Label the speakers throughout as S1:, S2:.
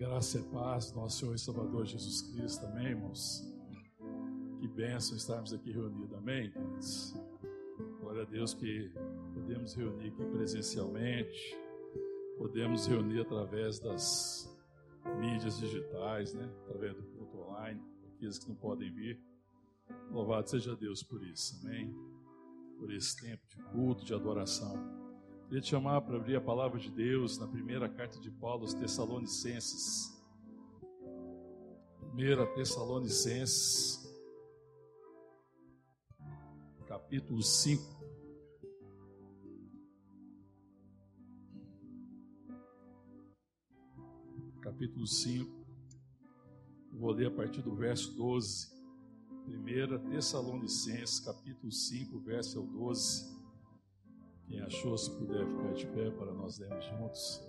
S1: Graça e paz, nosso Senhor e Salvador Jesus Cristo, amém, irmãos? Que bênção estarmos aqui reunidos, amém, queridos? Glória a Deus que podemos reunir aqui presencialmente, podemos reunir através das mídias digitais, né? Através do culto online, aqueles que não podem vir. Louvado seja Deus por isso, amém? Por esse tempo de culto, de adoração. Queria te chamar para abrir a palavra de Deus na primeira carta de Paulo aos Tessalonicenses. Primeira Tessalonicenses, capítulo 5. Capítulo 5. Vou ler a partir do verso 12. Primeira Tessalonicenses, capítulo 5, verso 12. Quem achou, se puder ficar de pé para nós lermos juntos.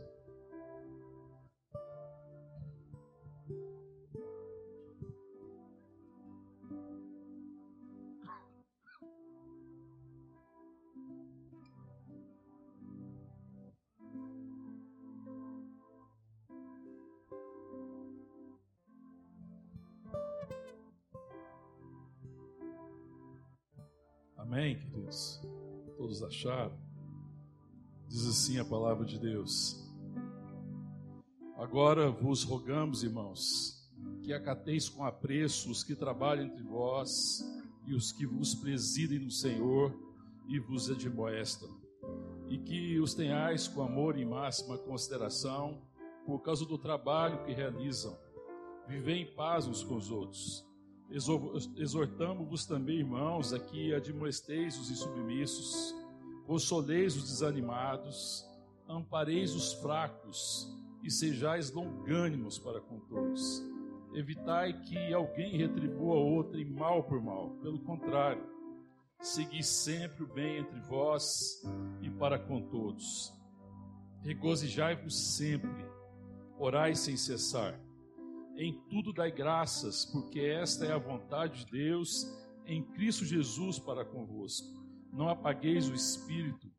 S1: Amém, queridos? Todos acharam? Diz assim a palavra de Deus. Agora vos rogamos, irmãos, que acateis com apreço os que trabalham entre vós e os que vos presidem no Senhor e vos admoestam, e que os tenhais com amor e máxima consideração por causa do trabalho que realizam. Vivei em paz uns com os outros. Exortamos-vos também, irmãos, a que admoesteis os insubmissos consoleis os desanimados, ampareis os fracos e sejais longânimos para com todos. Evitai que alguém retribua outro em mal por mal, pelo contrário, segui sempre o bem entre vós e para com todos. Regozijai-vos sempre, orai sem cessar. Em tudo dai graças, porque esta é a vontade de Deus em Cristo Jesus para convosco não apagueis o espírito,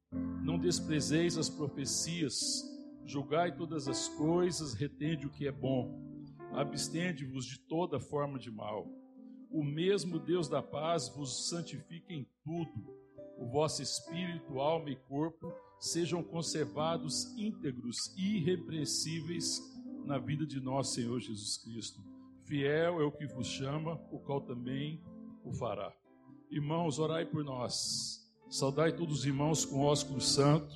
S1: não desprezeis as profecias, julgai todas as coisas, retende o que é bom, abstende-vos de toda forma de mal. O mesmo Deus da paz vos santifique em tudo, o vosso espírito, alma e corpo sejam conservados íntegros e irrepreensíveis na vida de nosso Senhor Jesus Cristo. Fiel é o que vos chama, o qual também o fará. Irmãos, orai por nós Saudai todos os irmãos com ósculo santo.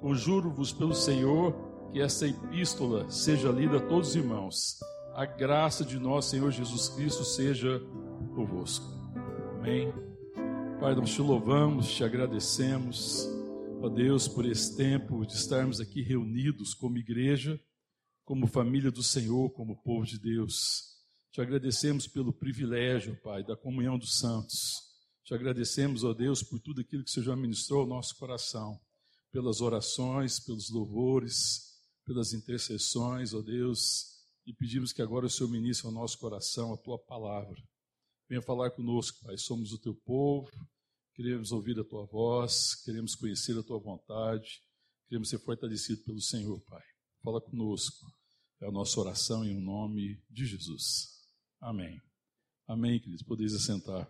S1: Conjuro-vos pelo Senhor que essa epístola seja lida a todos os irmãos. A graça de nosso Senhor Jesus Cristo seja convosco. Amém. Pai, nós te louvamos, te agradecemos, ó Deus, por esse tempo de estarmos aqui reunidos como igreja, como família do Senhor, como povo de Deus. Te agradecemos pelo privilégio, Pai, da comunhão dos santos te agradecemos, ó Deus, por tudo aquilo que o Senhor já ministrou ao nosso coração, pelas orações, pelos louvores, pelas intercessões, ó Deus, e pedimos que agora o Senhor ministre ao nosso coração a tua palavra. Venha falar conosco, Pai, somos o teu povo, queremos ouvir a tua voz, queremos conhecer a tua vontade, queremos ser fortalecidos pelo Senhor, Pai. Fala conosco, é a nossa oração em nome de Jesus. Amém. Amém, queridos. Podeis assentar.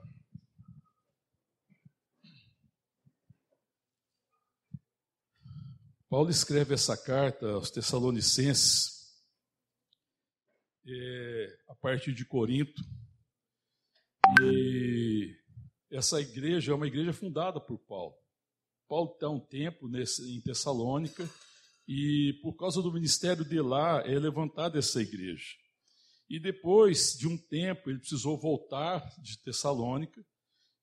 S1: Paulo escreve essa carta aos Tessalonicenses é, a partir de Corinto. E essa igreja é uma igreja fundada por Paulo. Paulo está um tempo nesse, em Tessalônica e por causa do ministério de lá é levantada essa igreja. E depois de um tempo ele precisou voltar de Tessalônica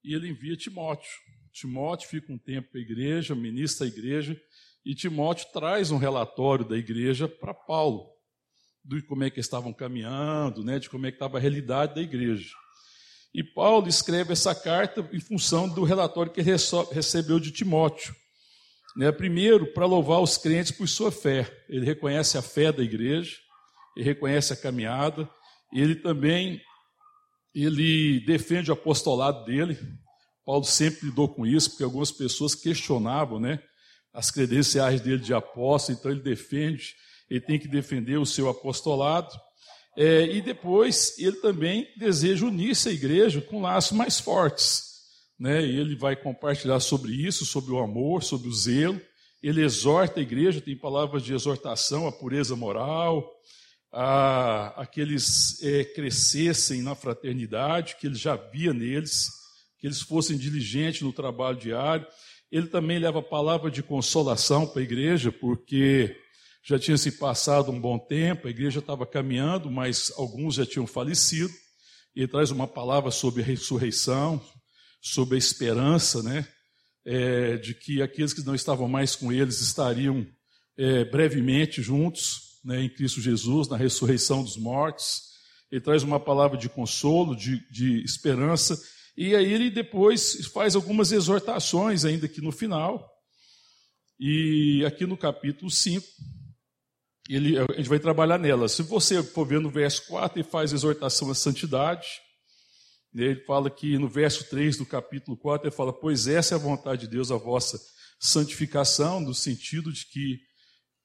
S1: e ele envia Timóteo. Timóteo fica um tempo com a igreja, ministra a igreja e Timóteo traz um relatório da igreja para Paulo, de como é que estavam caminhando, né, de como é que estava a realidade da igreja. E Paulo escreve essa carta em função do relatório que recebeu de Timóteo. Né, primeiro, para louvar os crentes por sua fé. Ele reconhece a fé da igreja, ele reconhece a caminhada, ele também ele defende o apostolado dele. Paulo sempre lidou com isso, porque algumas pessoas questionavam, né? As credenciais dele de apóstolo, então ele defende, ele tem que defender o seu apostolado. É, e depois ele também deseja unir-se à igreja com laços mais fortes. Né? E ele vai compartilhar sobre isso, sobre o amor, sobre o zelo. Ele exorta a igreja, tem palavras de exortação à pureza moral, a, a que eles é, crescessem na fraternidade, que ele já via neles, que eles fossem diligentes no trabalho diário. Ele também leva a palavra de consolação para a igreja, porque já tinha se passado um bom tempo, a igreja estava caminhando, mas alguns já tinham falecido. Ele traz uma palavra sobre ressurreição, sobre a esperança, né? É, de que aqueles que não estavam mais com eles estariam é, brevemente juntos né, em Cristo Jesus, na ressurreição dos mortos. Ele traz uma palavra de consolo, de, de esperança, e aí ele depois faz algumas exortações, ainda aqui no final. E aqui no capítulo 5, ele, a gente vai trabalhar nela. Se você for ver no verso 4, ele faz exortação à santidade. Ele fala que no verso 3 do capítulo 4, ele fala: Pois essa é a vontade de Deus, a vossa santificação, no sentido de que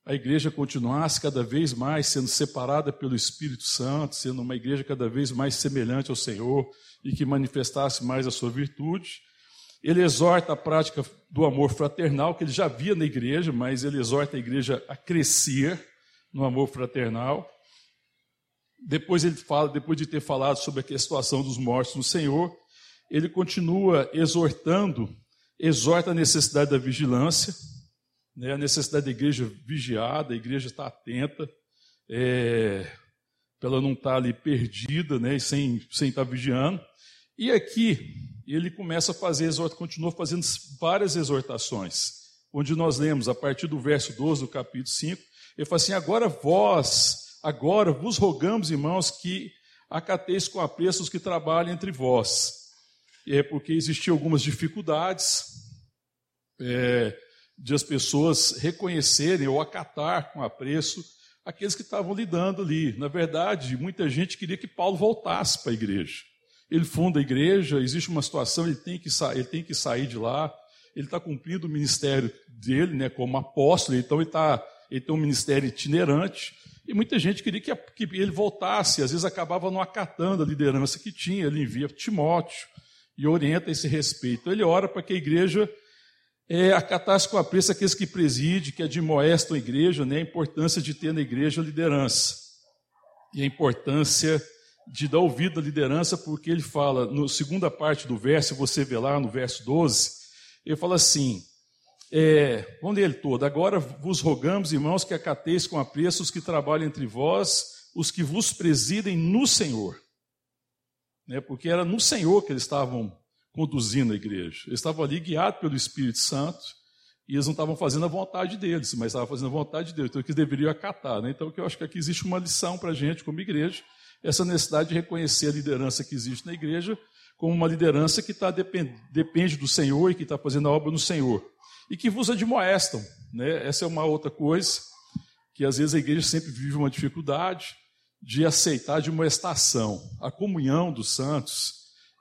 S1: a igreja continuasse cada vez mais sendo separada pelo Espírito Santo, sendo uma igreja cada vez mais semelhante ao Senhor e que manifestasse mais a sua virtude. Ele exorta a prática do amor fraternal, que ele já via na igreja, mas ele exorta a igreja a crescer no amor fraternal. Depois ele fala, depois de ter falado sobre a situação dos mortos no Senhor, ele continua exortando, exorta a necessidade da vigilância, né, a necessidade da igreja vigiada, a igreja estar atenta, é, para ela não estar ali perdida, né, sem, sem estar vigiando. E aqui ele começa a fazer, continua fazendo várias exortações, onde nós lemos a partir do verso 12 do capítulo 5, ele fala assim: agora vós, agora vos rogamos, irmãos, que acateis com apreço os que trabalham entre vós. É porque existiam algumas dificuldades é, de as pessoas reconhecerem ou acatar com apreço aqueles que estavam lidando ali. Na verdade, muita gente queria que Paulo voltasse para a igreja. Ele funda a igreja, existe uma situação, ele tem que, ele tem que sair de lá, ele está cumprindo o ministério dele né, como apóstolo, então ele está ele tem um ministério itinerante, e muita gente queria que, que ele voltasse, às vezes acabava não acatando a liderança que tinha, ele envia Timóteo e orienta esse respeito. Ele ora para que a igreja é, acatasse com apreço aqueles que preside, que admoestam a igreja, né, a importância de ter na igreja liderança. E a importância de dar ouvido à liderança, porque ele fala, na segunda parte do verso, você vê lá no verso 12, ele fala assim: é, vamos ler ele todo. Agora vos rogamos, irmãos, que acateis com apreço os que trabalham entre vós, os que vos presidem no Senhor. Né, porque era no Senhor que eles estavam conduzindo a igreja. Eles estavam ali guiados pelo Espírito Santo, e eles não estavam fazendo a vontade deles, mas estavam fazendo a vontade de Deus. Então, eles deveriam acatar. Né? Então, eu acho que aqui existe uma lição para a gente, como igreja, essa necessidade de reconhecer a liderança que existe na igreja como uma liderança que tá, depend, depende do Senhor e que está fazendo a obra no Senhor e que vos admoestam. Né? Essa é uma outra coisa que às vezes a igreja sempre vive uma dificuldade de aceitar a admoestação. A comunhão dos santos,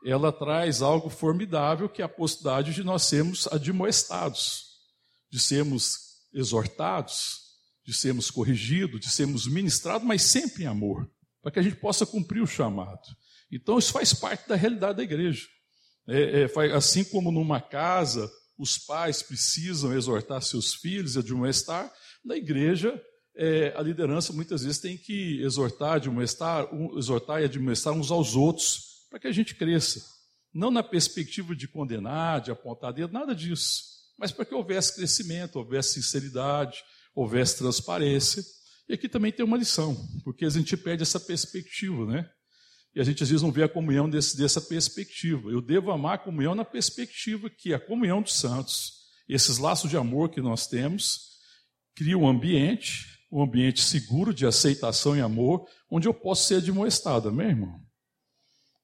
S1: ela traz algo formidável que é a possibilidade de nós sermos admoestados, de sermos exortados, de sermos corrigidos, de sermos ministrados, mas sempre em amor, para que a gente possa cumprir o chamado. Então, isso faz parte da realidade da igreja. É, é, assim como numa casa os pais precisam exortar seus filhos e admoestar, na igreja, é, a liderança muitas vezes tem que exortar, admoestar, um, exortar e admoestar uns aos outros, para que a gente cresça. Não na perspectiva de condenar, de apontar dedo, nada disso, mas para que houvesse crescimento, houvesse sinceridade, houvesse transparência. E aqui também tem uma lição, porque a gente perde essa perspectiva, né? E a gente às vezes não vê a comunhão desse, dessa perspectiva. Eu devo amar a comunhão na perspectiva que a comunhão dos santos, esses laços de amor que nós temos, cria um ambiente, um ambiente seguro de aceitação e amor, onde eu posso ser admoestado, amém, irmão?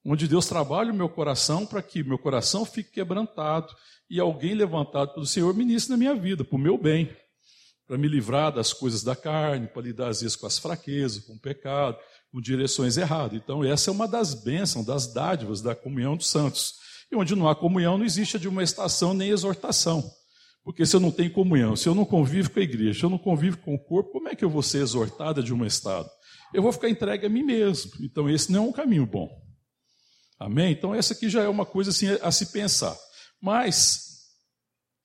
S1: Onde Deus trabalha o meu coração para que meu coração fique quebrantado e alguém levantado pelo Senhor ministre na minha vida, para o meu bem, para me livrar das coisas da carne, para lidar às vezes com as fraquezas, com o pecado, com direções erradas. Então, essa é uma das bênçãos, das dádivas da comunhão dos santos. E onde não há comunhão, não existe admoestação nem exortação. Porque se eu não tenho comunhão, se eu não convivo com a igreja, se eu não convivo com o corpo, como é que eu vou ser exortado, admoestado? eu vou ficar entregue a mim mesmo. Então, esse não é um caminho bom. Amém? Então, essa aqui já é uma coisa assim a se pensar. Mas,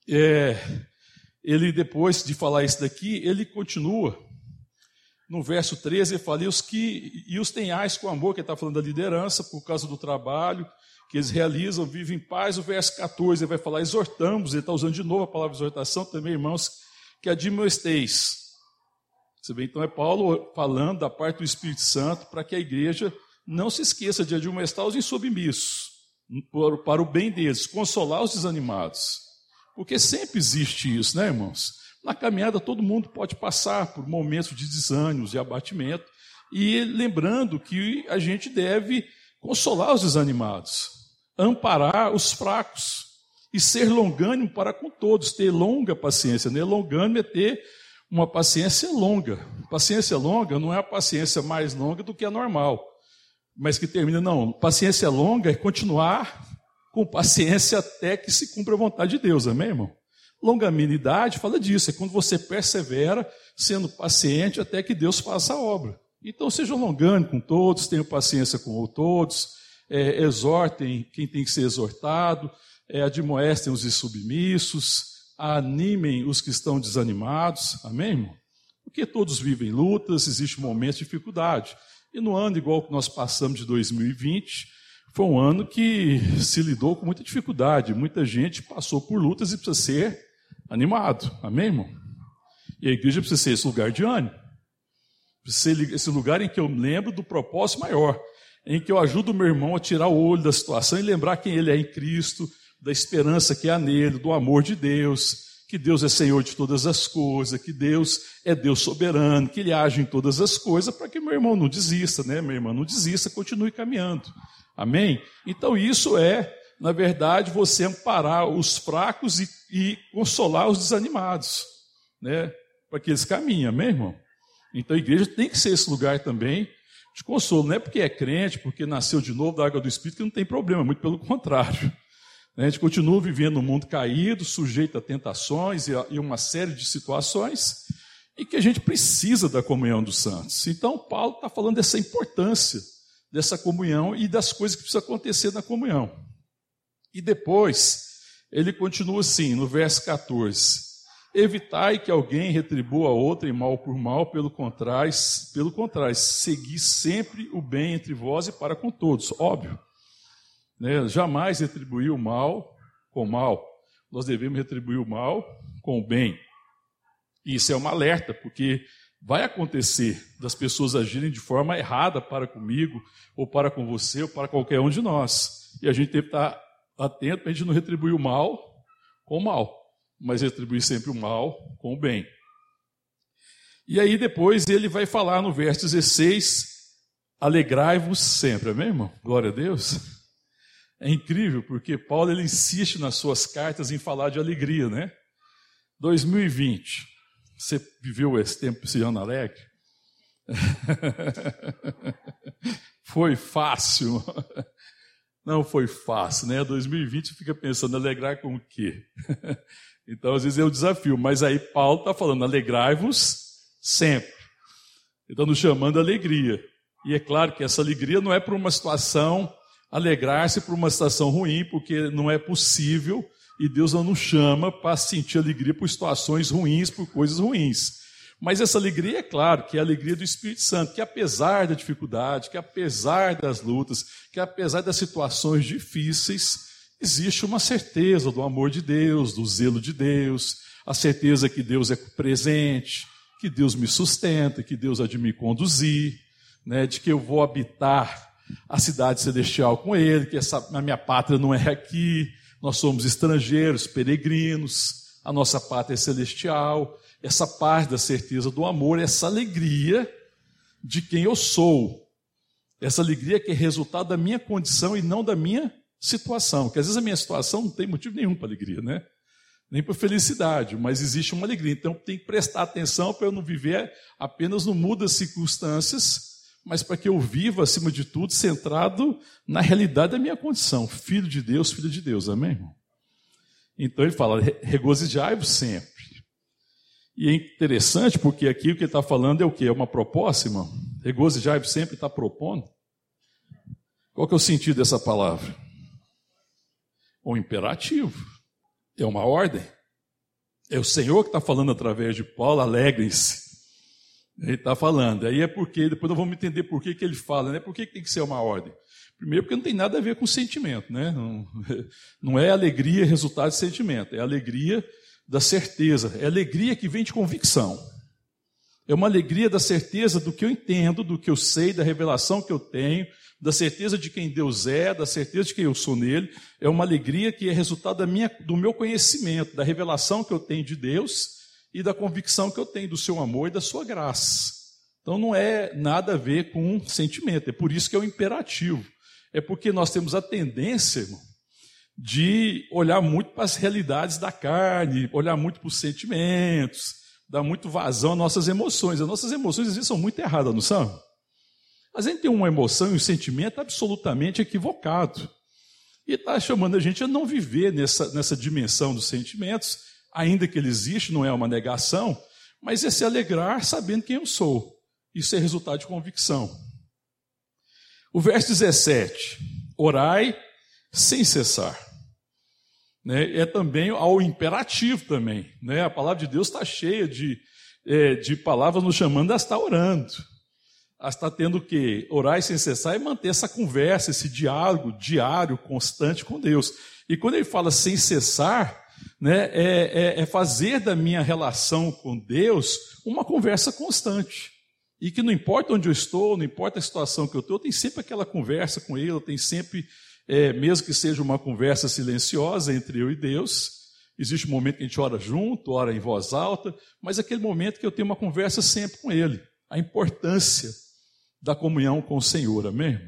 S1: é, ele depois de falar isso daqui, ele continua. No verso 13, ele fala: e os, que, e os tenhais com amor, que ele está falando da liderança, por causa do trabalho que eles realizam, vivem em paz. O verso 14, ele vai falar: exortamos, ele está usando de novo a palavra exortação também, irmãos, que admoesteis. Você vê, então é Paulo falando da parte do Espírito Santo para que a igreja não se esqueça de admoestar os insubmissos, para o bem deles, consolar os desanimados. Porque sempre existe isso, né, irmãos? Na caminhada todo mundo pode passar por momentos de desânimos, de abatimento, e lembrando que a gente deve consolar os desanimados, amparar os fracos e ser longânimo para com todos, ter longa paciência. Né? Longânimo é ter uma paciência longa. Paciência longa não é a paciência mais longa do que a normal, mas que termina, não. Paciência longa é continuar com paciência até que se cumpra a vontade de Deus, amém, irmão? Longanimidade fala disso, é quando você persevera sendo paciente até que Deus faça a obra. Então sejam longânimos com todos, tenham paciência com todos, é, exortem quem tem que ser exortado, é, admoestem os insubmissos, animem os que estão desanimados, amém, irmão? Porque todos vivem lutas, existe momentos de dificuldade. E no ano igual que nós passamos de 2020, foi um ano que se lidou com muita dificuldade. Muita gente passou por lutas e precisa ser animado. Amém, irmão? E a igreja precisa ser esse lugar de ânimo. Esse lugar em que eu lembro do propósito maior. Em que eu ajudo o meu irmão a tirar o olho da situação e lembrar quem ele é em Cristo, da esperança que há nele, do amor de Deus, que Deus é Senhor de todas as coisas, que Deus é Deus soberano, que Ele age em todas as coisas, para que meu irmão não desista, né? Meu irmão não desista, continue caminhando. Amém? Então isso é, na verdade, você amparar os fracos e, e consolar os desanimados, né? Para que eles caminhem, amém, irmão? Então a igreja tem que ser esse lugar também de consolo, não é porque é crente, porque nasceu de novo da água do Espírito que não tem problema, muito pelo contrário. A gente continua vivendo um mundo caído, sujeito a tentações e, uma série de situações, e que a gente precisa da comunhão dos santos. Então, Paulo está falando dessa importância dessa comunhão e das coisas que precisam acontecer na comunhão. E depois, ele continua assim, no verso 14: Evitai que alguém retribua a outra em mal por mal, pelo contrário, pelo contrário, segui sempre o bem entre vós e para com todos. Óbvio. Né? Jamais retribuir o mal com mal. Nós devemos retribuir o mal com o bem. Isso é um alerta, porque vai acontecer das pessoas agirem de forma errada para comigo, ou para com você, ou para qualquer um de nós. E a gente tem que estar atento para a gente não retribuir o mal com o mal, mas retribuir sempre o mal com o bem. E aí depois ele vai falar no verso 16: alegrai-vos sempre, amém, irmão? Glória a Deus. É incrível, porque Paulo ele insiste nas suas cartas em falar de alegria, né? 2020, você viveu esse tempo, esse ano alegre? foi fácil. Não foi fácil, né? 2020 você fica pensando, alegrar com o quê? Então, às vezes é o um desafio, mas aí Paulo está falando, alegrai-vos sempre. Ele está nos chamando a alegria. E é claro que essa alegria não é por uma situação alegrar-se por uma situação ruim, porque não é possível e Deus não nos chama para sentir alegria por situações ruins, por coisas ruins. Mas essa alegria é claro que é a alegria do Espírito Santo, que apesar da dificuldade, que apesar das lutas, que apesar das situações difíceis, existe uma certeza do amor de Deus, do zelo de Deus, a certeza que Deus é presente, que Deus me sustenta, que Deus há de me conduzir, né, de que eu vou habitar a cidade celestial com ele, que essa, a minha pátria não é aqui, nós somos estrangeiros, peregrinos, a nossa pátria é celestial, essa paz da certeza do amor, essa alegria de quem eu sou, essa alegria que é resultado da minha condição e não da minha situação, que às vezes a minha situação não tem motivo nenhum para alegria, né? Nem para felicidade, mas existe uma alegria. Então tem que prestar atenção para eu não viver apenas no mundo das circunstâncias, mas para que eu viva, acima de tudo, centrado na realidade da minha condição, filho de Deus, filho de Deus, amém? Então ele fala, regozijai-vos sempre. E é interessante porque aqui o que ele está falando é o que? É uma proposta, irmão? Regozijai sempre está propondo. Qual que é o sentido dessa palavra? Um imperativo. É uma ordem. É o Senhor que está falando através de Paulo, alegrem-se. Ele está falando. Aí é porque, depois nós vamos entender por que, que ele fala, né? Por que, que tem que ser uma ordem? Primeiro, porque não tem nada a ver com sentimento, né? Não, não é alegria resultado de sentimento, é alegria da certeza, é alegria que vem de convicção. É uma alegria da certeza do que eu entendo, do que eu sei, da revelação que eu tenho, da certeza de quem Deus é, da certeza de quem eu sou nele. É uma alegria que é resultado minha, do meu conhecimento, da revelação que eu tenho de Deus e da convicção que eu tenho do seu amor e da sua graça. Então não é nada a ver com um sentimento, é por isso que é o um imperativo. É porque nós temos a tendência, irmão, de olhar muito para as realidades da carne, olhar muito para os sentimentos, dar muito vazão às nossas emoções. As nossas emoções às vezes são muito erradas, não são? A gente tem uma emoção e um sentimento absolutamente equivocado. E está chamando a gente a não viver nessa, nessa dimensão dos sentimentos, ainda que ele existe, não é uma negação, mas é se alegrar sabendo quem eu sou. Isso é resultado de convicção. O verso 17: Orai sem cessar. Né? É também ao imperativo também. Né? A palavra de Deus está cheia de, é, de palavras nos chamando a estar orando. A estar tendo que orar sem cessar e manter essa conversa, esse diálogo diário, constante com Deus. E quando ele fala sem cessar, né, é, é, é fazer da minha relação com Deus uma conversa constante. E que não importa onde eu estou, não importa a situação que eu estou, eu tenho sempre aquela conversa com Ele, eu tenho sempre é, mesmo que seja uma conversa silenciosa entre eu e Deus, existe um momento que a gente ora junto, ora em voz alta, mas aquele momento que eu tenho uma conversa sempre com Ele. A importância da comunhão com o Senhor, amém?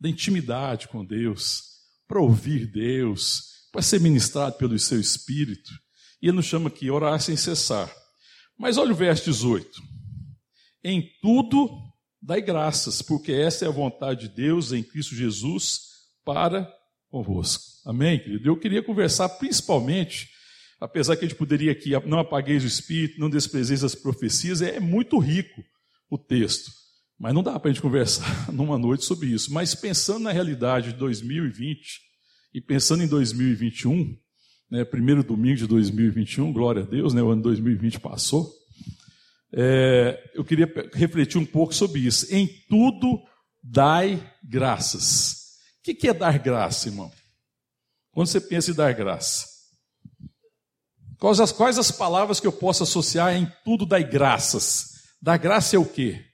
S1: Da intimidade com Deus, para ouvir Deus, para ser ministrado pelo seu Espírito. E ele nos chama aqui, orar sem cessar. Mas olha o verso 18. Em tudo dai graças, porque essa é a vontade de Deus em Cristo Jesus para convosco. Amém, querido? Eu queria conversar principalmente, apesar que a gente poderia aqui, não apagueis o espírito, não desprezeis as profecias, é muito rico o texto. Mas não dá para a gente conversar numa noite sobre isso. Mas pensando na realidade de 2020 e pensando em 2021, né, primeiro domingo de 2021, glória a Deus, né, o ano 2020 passou. É, eu queria refletir um pouco sobre isso. Em tudo dai graças o que é dar graça, irmão? Quando você pensa em dar graça? Quais as, quais as palavras que eu posso associar em tudo dar graças? Dar graça é o quê?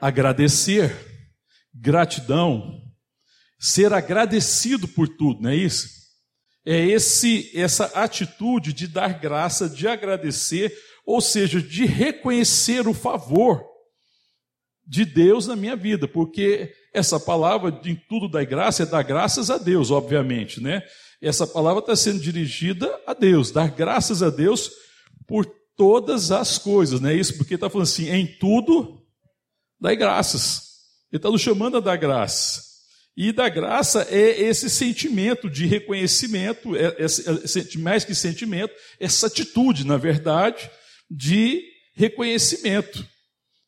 S1: Agradecer, gratidão, ser agradecido por tudo, não é isso? É esse essa atitude de dar graça, de agradecer, ou seja, de reconhecer o favor de Deus na minha vida, porque essa palavra de tudo da graça é dar graças a Deus, obviamente, né? Essa palavra está sendo dirigida a Deus, dar graças a Deus por todas as coisas, não é isso? Porque está falando assim, em tudo, dai graças. Ele está nos chamando a dar graça. E da graça é esse sentimento de reconhecimento, é, é, é, mais que sentimento, essa atitude, na verdade, de reconhecimento.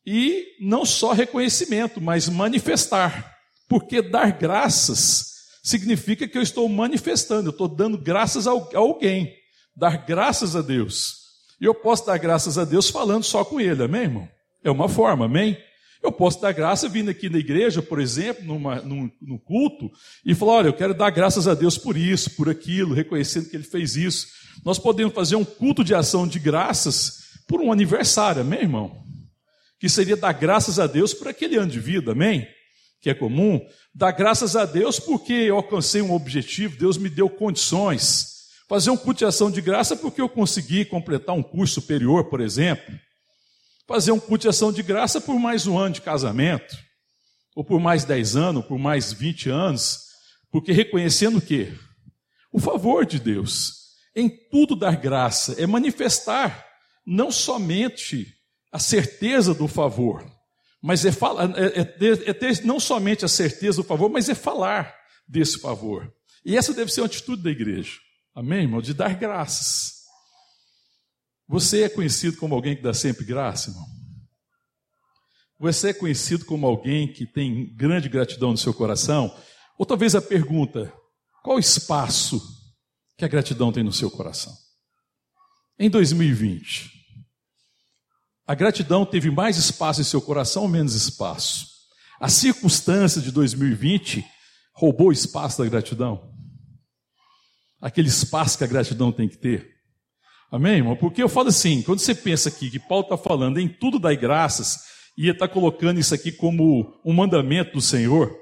S1: E não só reconhecimento, mas manifestar. Porque dar graças significa que eu estou manifestando, eu estou dando graças a alguém. Dar graças a Deus. E eu posso dar graças a Deus falando só com Ele, amém, irmão? É uma forma, amém? Eu posso dar graça vindo aqui na igreja, por exemplo, numa, num, num, culto, e falar: olha, eu quero dar graças a Deus por isso, por aquilo, reconhecendo que Ele fez isso. Nós podemos fazer um culto de ação de graças por um aniversário, amém, irmão? que seria dar graças a Deus por aquele ano de vida, amém? Que é comum. Dar graças a Deus porque eu alcancei um objetivo, Deus me deu condições. Fazer um culto de ação de graça porque eu consegui completar um curso superior, por exemplo. Fazer um culto de ação de graça por mais um ano de casamento. Ou por mais 10 anos, por mais 20 anos. Porque reconhecendo o quê? O favor de Deus. Em tudo dar graça é manifestar não somente a certeza do favor, mas é, falar, é, é, ter, é ter não somente a certeza do favor, mas é falar desse favor. E essa deve ser uma atitude da igreja. Amém, irmão? De dar graças. Você é conhecido como alguém que dá sempre graça, irmão? Você é conhecido como alguém que tem grande gratidão no seu coração? Ou talvez a pergunta: qual espaço que a gratidão tem no seu coração? Em 2020, a gratidão teve mais espaço em seu coração ou menos espaço? A circunstância de 2020 roubou o espaço da gratidão? Aquele espaço que a gratidão tem que ter? Amém, irmão? Porque eu falo assim, quando você pensa aqui que Paulo está falando em tudo dai graças, e está colocando isso aqui como um mandamento do Senhor,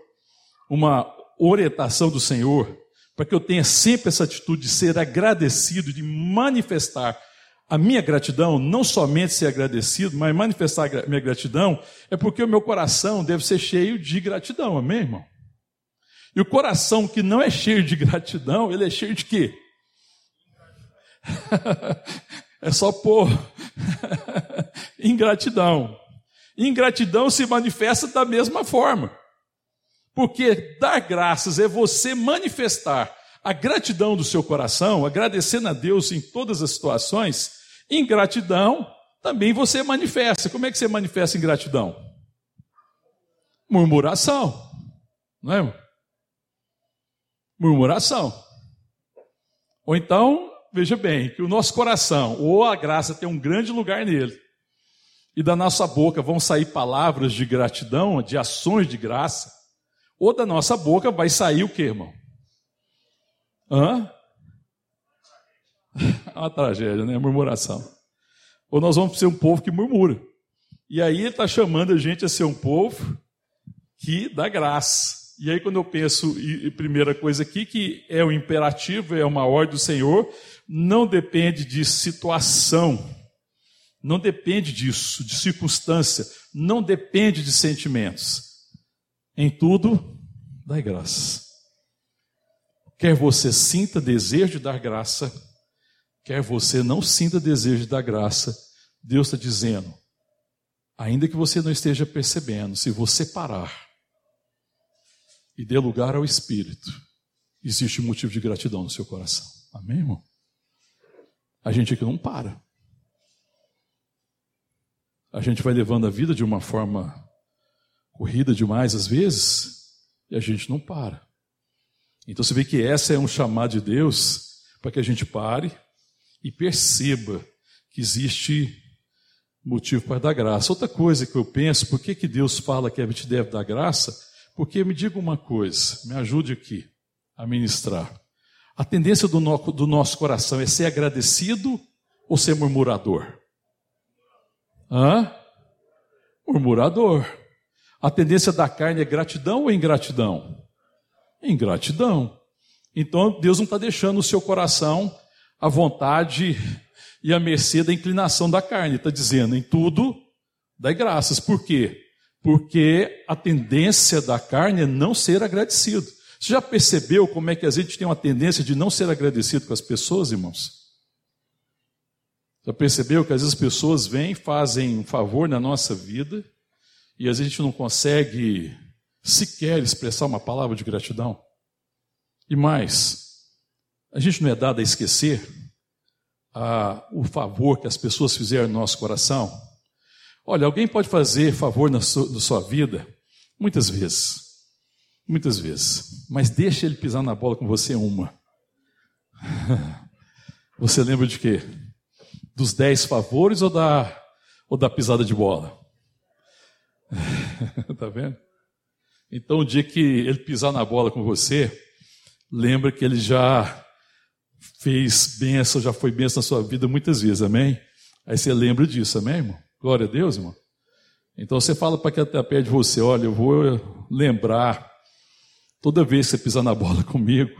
S1: uma orientação do Senhor, para que eu tenha sempre essa atitude de ser agradecido, de manifestar a minha gratidão, não somente ser agradecido, mas manifestar a minha gratidão, é porque o meu coração deve ser cheio de gratidão, amém, irmão? E o coração que não é cheio de gratidão, ele é cheio de quê? é só por ingratidão. Ingratidão se manifesta da mesma forma. Porque dar graças é você manifestar a gratidão do seu coração, agradecendo a Deus em todas as situações. Ingratidão também você manifesta. Como é que você manifesta ingratidão? Murmuração. Não é? Murmuração. Ou então, veja bem, que o nosso coração, ou a graça tem um grande lugar nele, e da nossa boca vão sair palavras de gratidão, de ações de graça, ou da nossa boca vai sair o que, irmão? Hã? Uma tragédia, né? Murmuração. Ou nós vamos ser um povo que murmura. E aí ele está chamando a gente a ser um povo que dá graça. E aí, quando eu penso, e, primeira coisa aqui, que é o imperativo, é uma ordem do Senhor, não depende de situação, não depende disso, de circunstância, não depende de sentimentos. Em tudo, dai graça. Quer você sinta desejo de dar graça, quer você não sinta desejo de dar graça, Deus está dizendo, ainda que você não esteja percebendo, se você parar e dê lugar ao Espírito, existe um motivo de gratidão no seu coração. Amém, irmão? A gente aqui não para. A gente vai levando a vida de uma forma corrida demais às vezes, e a gente não para. Então você vê que essa é um chamado de Deus para que a gente pare e perceba que existe motivo para dar graça. Outra coisa que eu penso, por que, que Deus fala que a gente deve dar graça? Porque me diga uma coisa, me ajude aqui a ministrar. A tendência do, no, do nosso coração é ser agradecido ou ser murmurador? Hã? Murmurador. A tendência da carne é gratidão ou ingratidão? Ingratidão. Então Deus não está deixando o seu coração à vontade e à mercê da inclinação da carne. Está dizendo, em tudo, dai graças. Por quê? Porque a tendência da carne é não ser agradecido. Você já percebeu como é que a gente tem uma tendência de não ser agradecido com as pessoas, irmãos? Já percebeu que às vezes as pessoas vêm, fazem um favor na nossa vida, e às vezes a gente não consegue sequer expressar uma palavra de gratidão. E mais, a gente não é dado a esquecer o favor que as pessoas fizeram no nosso coração. Olha, alguém pode fazer favor na sua, na sua vida muitas vezes, muitas vezes, mas deixa ele pisar na bola com você uma. Você lembra de quê? Dos dez favores ou da, ou da pisada de bola? tá vendo? Então, o dia que ele pisar na bola com você, lembra que ele já fez bênção, já foi bênção na sua vida muitas vezes, amém? Aí você lembra disso, amém, irmão? Glória a Deus, irmão. Então você fala para quem está perto de você: olha, eu vou lembrar, toda vez que você pisar na bola comigo,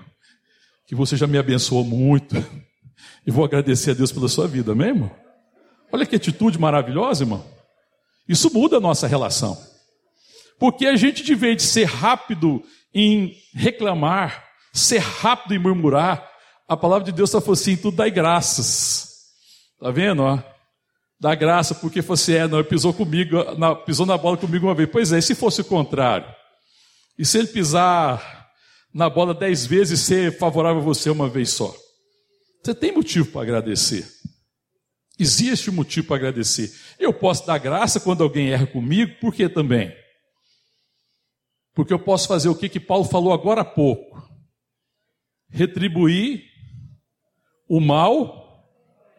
S1: que você já me abençoou muito, e vou agradecer a Deus pela sua vida, amém, irmão? Olha que atitude maravilhosa, irmão. Isso muda a nossa relação. Porque a gente, de vez de ser rápido em reclamar, ser rápido em murmurar, a palavra de Deus está falando assim: tudo dá graças. Está vendo? Ó? Dá graça, porque você é, não, pisou comigo, pisou na bola comigo uma vez. Pois é, se fosse o contrário? E se ele pisar na bola dez vezes ser favorável a você uma vez só? Você tem motivo para agradecer. Existe motivo para agradecer. Eu posso dar graça quando alguém erra comigo, por que também? Porque eu posso fazer o que, que Paulo falou agora há pouco: retribuir o mal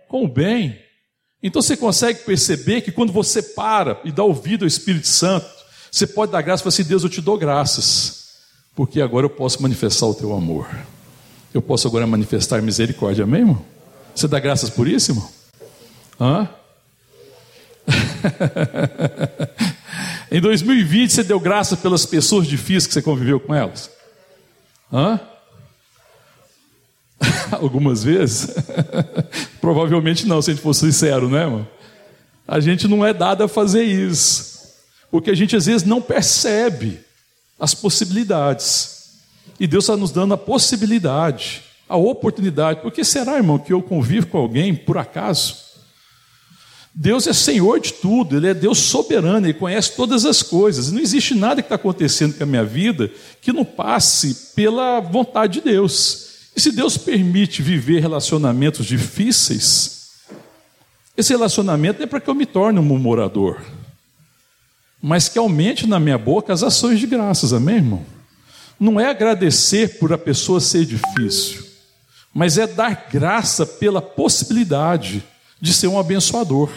S1: com o bem. Então você consegue perceber que quando você para e dá ouvido ao Espírito Santo, você pode dar graça e falar assim: Deus, eu te dou graças, porque agora eu posso manifestar o teu amor. Eu posso agora manifestar misericórdia, amém, irmão? Você dá graças por isso, irmão? Hã? em 2020 você deu graça pelas pessoas difíceis que você conviveu com elas? Hã? Algumas vezes? Provavelmente não, se a gente for sincero, né, irmão? A gente não é dado a fazer isso, porque a gente às vezes não percebe as possibilidades. E Deus está nos dando a possibilidade, a oportunidade. Porque será, irmão, que eu convivo com alguém por acaso? Deus é Senhor de tudo, Ele é Deus soberano, Ele conhece todas as coisas. Não existe nada que está acontecendo com a minha vida que não passe pela vontade de Deus. E se Deus permite viver relacionamentos difíceis, esse relacionamento é para que eu me torne um murmurador, mas que aumente na minha boca as ações de graças, amém, irmão? Não é agradecer por a pessoa ser difícil, mas é dar graça pela possibilidade de ser um abençoador,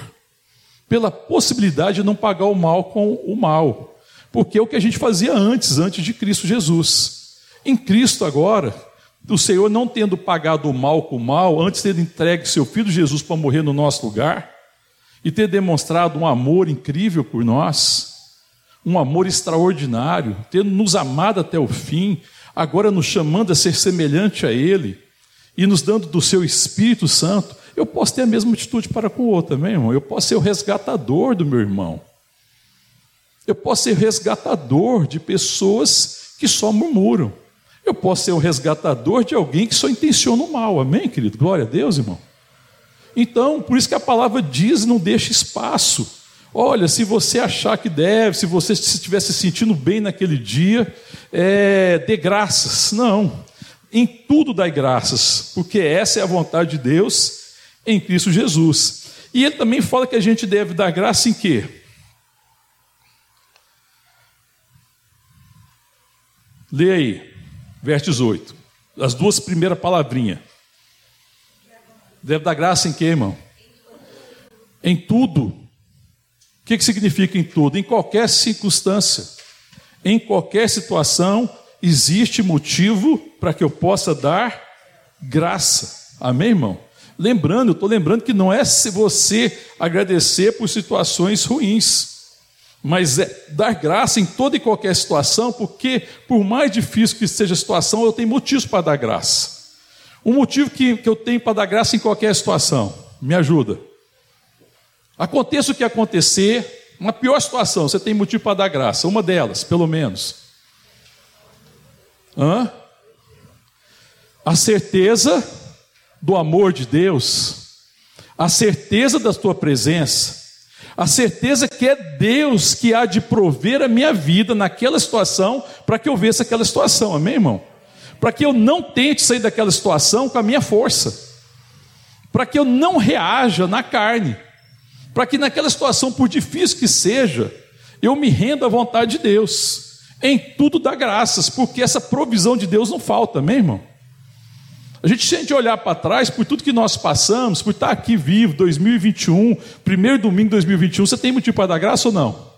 S1: pela possibilidade de não pagar o mal com o mal, porque é o que a gente fazia antes, antes de Cristo Jesus. Em Cristo agora, o Senhor não tendo pagado o mal com o mal, antes ter entregue seu filho Jesus para morrer no nosso lugar, e ter demonstrado um amor incrível por nós, um amor extraordinário, tendo nos amado até o fim, agora nos chamando a ser semelhante a Ele e nos dando do seu Espírito Santo, eu posso ter a mesma atitude para com o outro também, irmão. Eu posso ser o resgatador do meu irmão. Eu posso ser resgatador de pessoas que só murmuram. Eu posso ser o resgatador de alguém que só intenciona o mal. Amém, querido? Glória a Deus, irmão. Então, por isso que a palavra diz: não deixa espaço Olha, se você achar que deve, se você estiver se sentindo bem naquele dia, é, dê graças. Não. Em tudo dai graças, porque essa é a vontade de Deus em Cristo Jesus. E ele também fala que a gente deve dar graça em quê? Lê aí, verso 18. As duas primeiras palavrinhas. Deve dar graça em quê, irmão? Em tudo o que, que significa em tudo? Em qualquer circunstância, em qualquer situação, existe motivo para que eu possa dar graça. Amém, irmão? Lembrando, eu estou lembrando que não é se você agradecer por situações ruins, mas é dar graça em toda e qualquer situação, porque por mais difícil que seja a situação, eu tenho motivos para dar graça. Um motivo que, que eu tenho para dar graça em qualquer situação, me ajuda. Aconteça o que acontecer, uma pior situação, você tem motivo para dar graça, uma delas, pelo menos. Hã? A certeza do amor de Deus, a certeza da tua presença, a certeza que é Deus que há de prover a minha vida naquela situação para que eu vença aquela situação, amém, irmão? Para que eu não tente sair daquela situação com a minha força, para que eu não reaja na carne para que naquela situação, por difícil que seja, eu me renda à vontade de Deus. Em tudo dá graças, porque essa provisão de Deus não falta, amém, irmão? A gente sente olhar para trás por tudo que nós passamos, por estar aqui vivo, 2021, primeiro domingo de 2021, você tem motivo para dar graça ou não?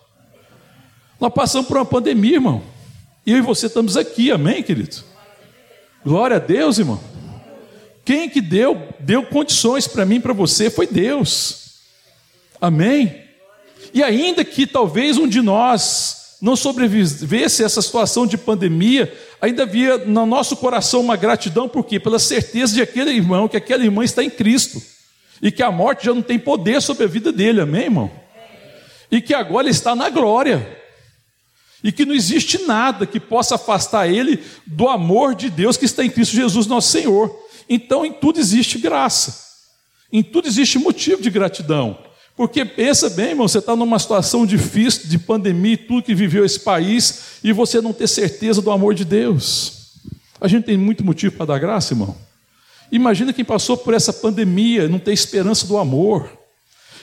S1: Nós passamos por uma pandemia, irmão. Eu e você estamos aqui, amém, querido? Glória a Deus, irmão. Quem que deu, deu condições para mim, para você, foi Deus. Amém? E ainda que talvez um de nós não sobrevivesse a essa situação de pandemia, ainda havia no nosso coração uma gratidão, por quê? Pela certeza de aquele irmão, que aquela irmã está em Cristo, e que a morte já não tem poder sobre a vida dele, amém, irmão? E que agora ele está na glória, e que não existe nada que possa afastar ele do amor de Deus que está em Cristo Jesus, nosso Senhor. Então, em tudo existe graça, em tudo existe motivo de gratidão. Porque pensa bem, irmão, você está numa situação difícil de pandemia e tudo que viveu esse país e você não ter certeza do amor de Deus. A gente tem muito motivo para dar graça, irmão. Imagina quem passou por essa pandemia, não ter esperança do amor.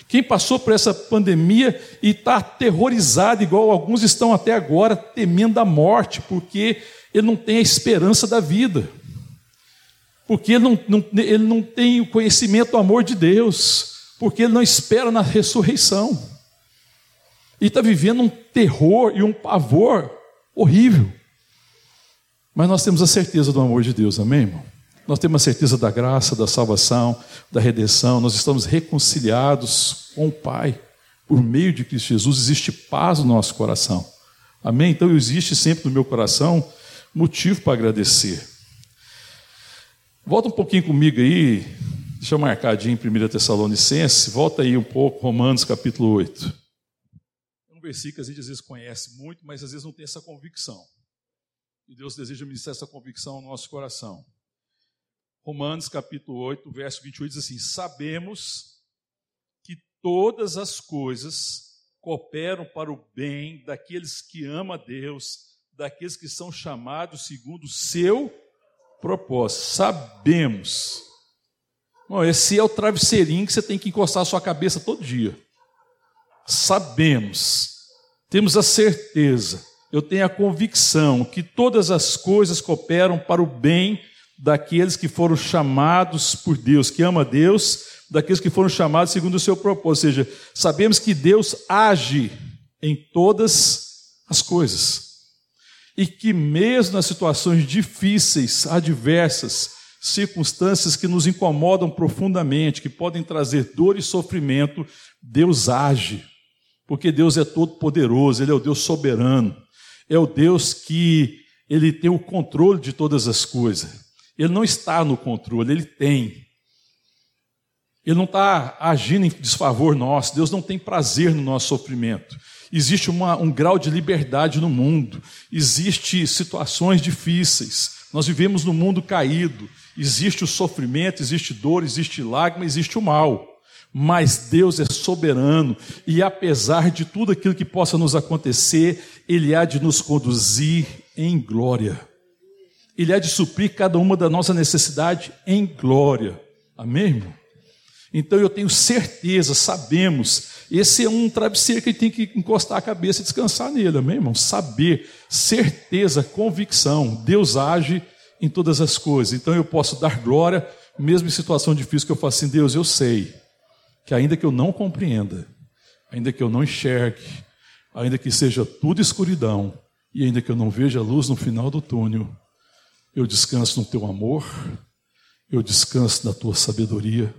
S1: Quem passou por essa pandemia e está aterrorizado, igual alguns estão até agora, temendo a morte, porque ele não tem a esperança da vida, porque ele não, não, ele não tem o conhecimento do amor de Deus, porque ele não espera na ressurreição, e está vivendo um terror e um pavor horrível. Mas nós temos a certeza do amor de Deus, amém, irmão? Nós temos a certeza da graça, da salvação, da redenção, nós estamos reconciliados com o Pai. Por meio de Cristo Jesus existe paz no nosso coração. Amém? Então existe sempre no meu coração motivo para agradecer. Volta um pouquinho comigo aí, deixa eu marcadinho em 1 Tessalonicenses, volta aí um pouco, Romanos capítulo 8. É um versículo que a gente às vezes conhece muito, mas às vezes não tem essa convicção. E Deus deseja ministrar essa convicção no nosso coração. Romanos capítulo 8, verso 28 diz assim: Sabemos que todas as coisas cooperam para o bem daqueles que amam a Deus, daqueles que são chamados segundo o seu propósito. Sabemos. Bom, esse é o travesseirinho que você tem que encostar a sua cabeça todo dia. Sabemos. Temos a certeza, eu tenho a convicção que todas as coisas cooperam para o bem daqueles que foram chamados por Deus, que ama Deus, daqueles que foram chamados segundo o seu propósito. Ou seja, sabemos que Deus age em todas as coisas. E que mesmo nas situações difíceis, adversas, circunstâncias que nos incomodam profundamente, que podem trazer dor e sofrimento, Deus age. Porque Deus é todo poderoso, ele é o Deus soberano. É o Deus que ele tem o controle de todas as coisas. Ele não está no controle, ele tem. Ele não está agindo em desfavor nosso. Deus não tem prazer no nosso sofrimento. Existe uma, um grau de liberdade no mundo. Existem situações difíceis. Nós vivemos num mundo caído. Existe o sofrimento, existe dor, existe lágrima, existe o mal. Mas Deus é soberano e apesar de tudo aquilo que possa nos acontecer, Ele há de nos conduzir em glória. Ele há de suprir cada uma da nossa necessidade em glória. Amém, irmão? Então eu tenho certeza, sabemos, esse é um travesseiro que tem que encostar a cabeça e descansar nele, amém, irmão? Saber, certeza, convicção, Deus age em todas as coisas. Então eu posso dar glória, mesmo em situação difícil, que eu faço assim, Deus, eu sei que ainda que eu não compreenda, ainda que eu não enxergue, ainda que seja tudo escuridão, e ainda que eu não veja a luz no final do túnel, eu descanso no teu amor, eu descanso na tua sabedoria,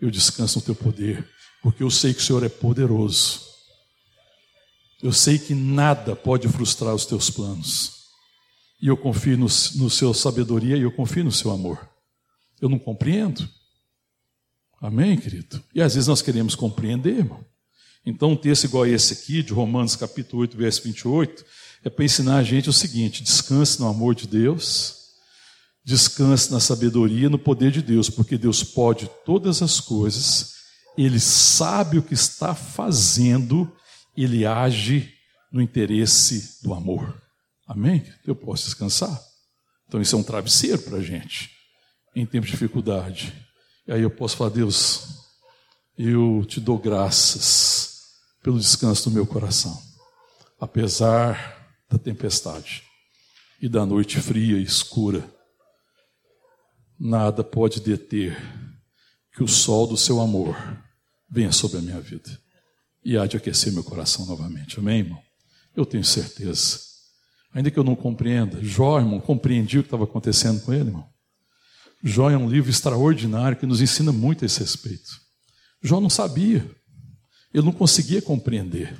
S1: eu descanso no teu poder, porque eu sei que o Senhor é poderoso. Eu sei que nada pode frustrar os teus planos. E eu confio no, no seu sabedoria e eu confio no seu amor. Eu não compreendo. Amém, querido? E às vezes nós queremos compreender, irmão. Então, um texto igual a esse aqui, de Romanos capítulo 8, verso 28, é para ensinar a gente o seguinte: descanse no amor de Deus, descanse na sabedoria e no poder de Deus, porque Deus pode todas as coisas, Ele sabe o que está fazendo, Ele age no interesse do amor. Amém? Eu posso descansar? Então, isso é um travesseiro para a gente, em tempo de dificuldade. E aí eu posso falar, Deus, eu te dou graças pelo descanso do meu coração, apesar da tempestade e da noite fria e escura. Nada pode deter que o sol do seu amor venha sobre a minha vida e há de aquecer meu coração novamente. Amém, irmão? Eu tenho certeza. Ainda que eu não compreenda, Jó, irmão, compreendi o que estava acontecendo com ele, irmão. Jó é um livro extraordinário que nos ensina muito a esse respeito. Jó não sabia, ele não conseguia compreender.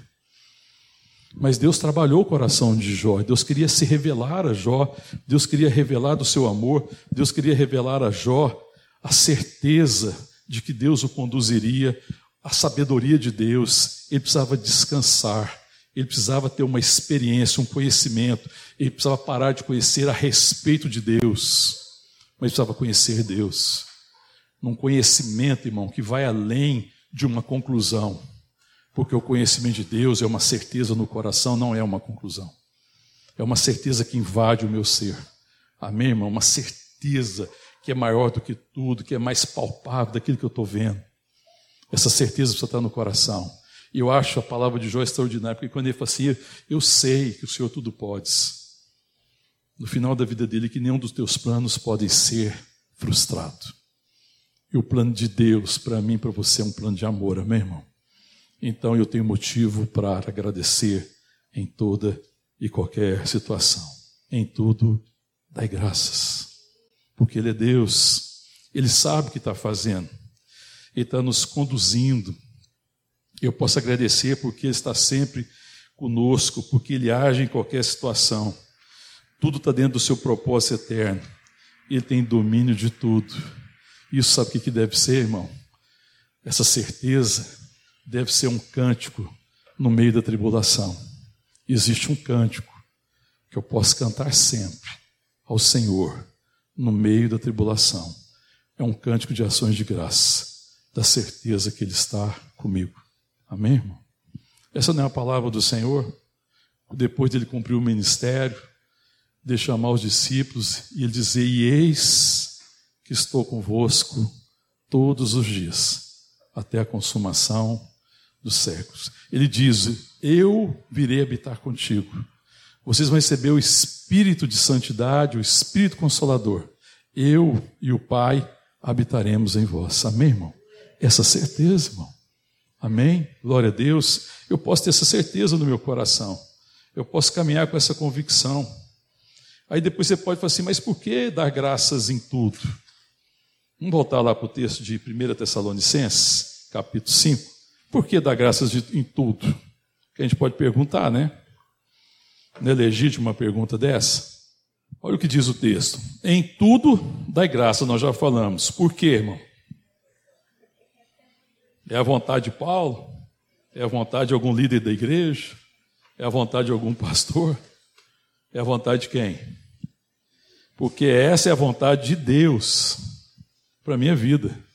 S1: Mas Deus trabalhou o coração de Jó, Deus queria se revelar a Jó, Deus queria revelar do seu amor, Deus queria revelar a Jó a certeza de que Deus o conduziria, a sabedoria de Deus, ele precisava descansar, ele precisava ter uma experiência, um conhecimento, ele precisava parar de conhecer a respeito de Deus, mas precisava conhecer Deus, num conhecimento, irmão, que vai além de uma conclusão porque o conhecimento de Deus é uma certeza no coração, não é uma conclusão. É uma certeza que invade o meu ser. Amém, irmão? Uma certeza que é maior do que tudo, que é mais palpável daquilo que eu estou vendo. Essa certeza precisa estar no coração. E eu acho a palavra de Jó extraordinária, porque quando ele fala assim, eu sei que o Senhor tudo pode. No final da vida dele, que nenhum dos teus planos pode ser frustrado. E o plano de Deus, para mim, para você, é um plano de amor, amém, irmão? Então eu tenho motivo para agradecer em toda e qualquer situação. Em tudo, dai graças. Porque Ele é Deus, Ele sabe o que está fazendo, Ele está nos conduzindo. Eu posso agradecer porque Ele está sempre conosco, porque Ele age em qualquer situação. Tudo está dentro do seu propósito eterno. Ele tem domínio de tudo. Isso sabe o que deve ser, irmão? Essa certeza deve ser um cântico no meio da tribulação. Existe um cântico que eu posso cantar sempre ao Senhor no meio da tribulação. É um cântico de ações de graça, da certeza que Ele está comigo. Amém, irmão? Essa não é a palavra do Senhor? Depois de ele cumprir o ministério, de chamar os discípulos e ele dizer: E eis que estou convosco todos os dias, até a consumação dos séculos. Ele diz: Eu virei habitar contigo. Vocês vão receber o Espírito de santidade, o Espírito Consolador. Eu e o Pai habitaremos em vós. Amém, irmão? Essa certeza, irmão. Amém? Glória a Deus. Eu posso ter essa certeza no meu coração. Eu posso caminhar com essa convicção. Aí depois você pode falar assim, mas por que dar graças em tudo? Vamos voltar lá para o texto de 1 Tessalonicenses, capítulo 5. Por que dar graças em tudo? Que a gente pode perguntar, né? Não é legítima uma pergunta dessa? Olha o que diz o texto. Em tudo dai graça, nós já falamos. Por quê, irmão? É a vontade de Paulo? É a vontade de algum líder da igreja? É a vontade de algum pastor? É a vontade de quem? Porque essa é a vontade de Deus para a minha vida.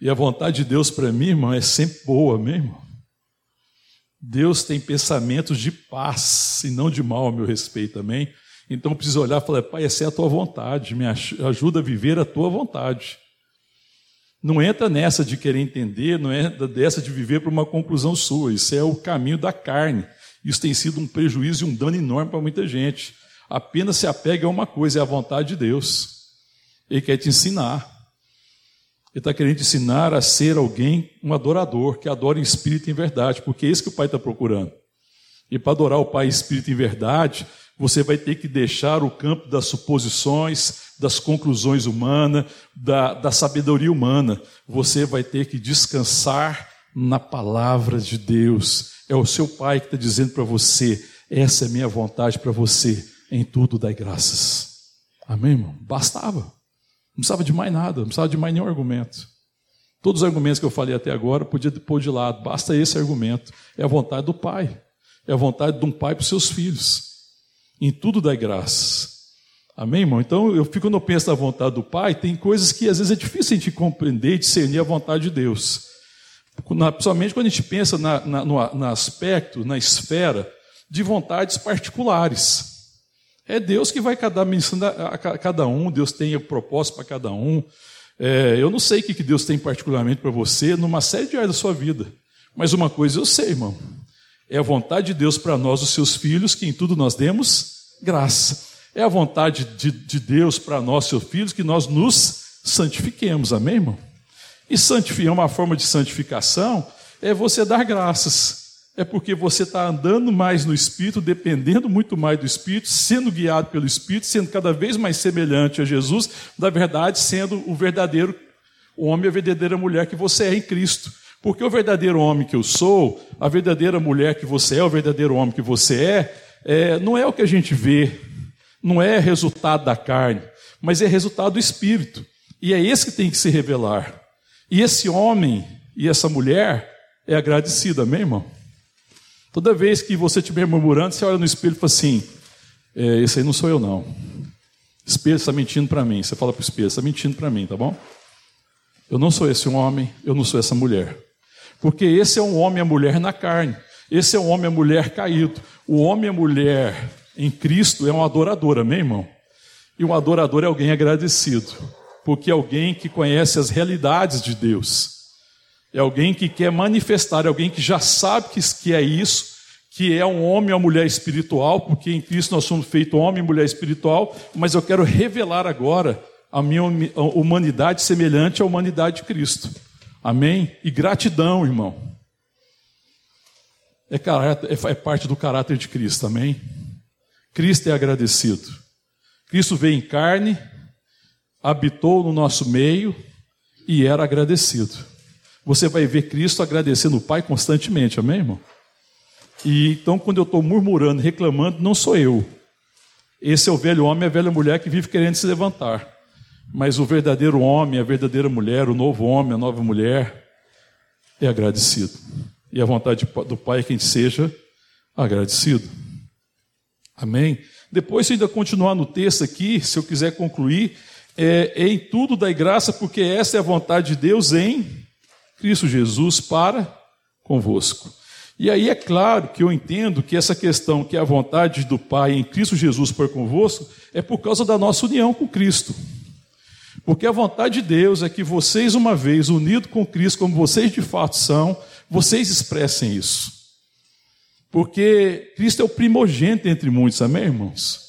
S1: E a vontade de Deus para mim, irmão, é sempre boa mesmo. Deus tem pensamentos de paz e não de mal a meu respeito também. Então eu preciso olhar e falar, Pai, essa é a tua vontade, me ajuda a viver a tua vontade. Não entra nessa de querer entender, não é dessa de viver para uma conclusão sua. Isso é o caminho da carne. Isso tem sido um prejuízo e um dano enorme para muita gente. Apenas se apega a uma coisa, é a vontade de Deus. Ele quer te ensinar. Ele está querendo ensinar a ser alguém, um adorador, que adora em espírito e em verdade, porque é isso que o Pai está procurando. E para adorar o Pai em espírito e em verdade, você vai ter que deixar o campo das suposições, das conclusões humanas, da, da sabedoria humana. Você vai ter que descansar na palavra de Deus é o seu pai que está dizendo para você: essa é minha vontade para você, em tudo dai graças. Amém, irmão? Bastava. Não precisava de mais nada, não precisava de mais nenhum argumento. Todos os argumentos que eu falei até agora, podia pôr de lado, basta esse argumento. É a vontade do pai. É a vontade de um pai para os seus filhos. Em tudo dai graças. Amém, irmão? Então eu fico no penso da vontade do pai, tem coisas que às vezes é difícil a gente compreender e discernir a vontade de Deus principalmente quando a gente pensa na, na, no, no aspecto, na esfera de vontades particulares. É Deus que vai cada, a cada um, Deus tem o propósito para cada um. É, eu não sei o que Deus tem particularmente para você numa série de áreas da sua vida, mas uma coisa eu sei, irmão: é a vontade de Deus para nós, os seus filhos, que em tudo nós demos graça. É a vontade de, de Deus para nós, seus filhos, que nós nos santifiquemos, amém, irmão? E santificar, uma forma de santificação é você dar graças. É porque você está andando mais no Espírito, dependendo muito mais do Espírito, sendo guiado pelo Espírito, sendo cada vez mais semelhante a Jesus, da verdade, sendo o verdadeiro homem a verdadeira mulher que você é em Cristo. Porque o verdadeiro homem que eu sou, a verdadeira mulher que você é, o verdadeiro homem que você é, é não é o que a gente vê, não é resultado da carne, mas é resultado do Espírito. E é esse que tem que se revelar. E esse homem e essa mulher é agradecido, amém, irmão? Toda vez que você estiver murmurando, você olha no espelho e fala assim: é, esse aí não sou eu, não. Espelho está mentindo para mim. Você fala para o espelho: está mentindo para mim, tá bom? Eu não sou esse homem, eu não sou essa mulher. Porque esse é um homem e a mulher na carne. Esse é um homem e a mulher caído. O homem e a mulher em Cristo é um adorador, amém, irmão? E um adorador é alguém agradecido porque é alguém que conhece as realidades de Deus. É alguém que quer manifestar, é alguém que já sabe que, é isso, que é um homem ou mulher espiritual, porque em Cristo nós somos feitos homem e mulher espiritual, mas eu quero revelar agora a minha humanidade semelhante à humanidade de Cristo. Amém? E gratidão, irmão. É, caráter, é, é parte do caráter de Cristo, amém? Cristo é agradecido. Cristo veio em carne, habitou no nosso meio e era agradecido. Você vai ver Cristo agradecendo o Pai constantemente, amém, irmão? E então, quando eu estou murmurando, reclamando, não sou eu. Esse é o velho homem, a velha mulher que vive querendo se levantar. Mas o verdadeiro homem, a verdadeira mulher, o novo homem, a nova mulher, é agradecido. E a vontade do Pai é que a gente seja agradecido. Amém? Depois, se ainda continuar no texto aqui, se eu quiser concluir, é, é em tudo dai graça, porque essa é a vontade de Deus em Cristo Jesus para convosco. E aí é claro que eu entendo que essa questão, que é a vontade do Pai em Cristo Jesus por convosco, é por causa da nossa união com Cristo. Porque a vontade de Deus é que vocês, uma vez unidos com Cristo, como vocês de fato são, vocês expressem isso. Porque Cristo é o primogênito entre muitos, amém, irmãos?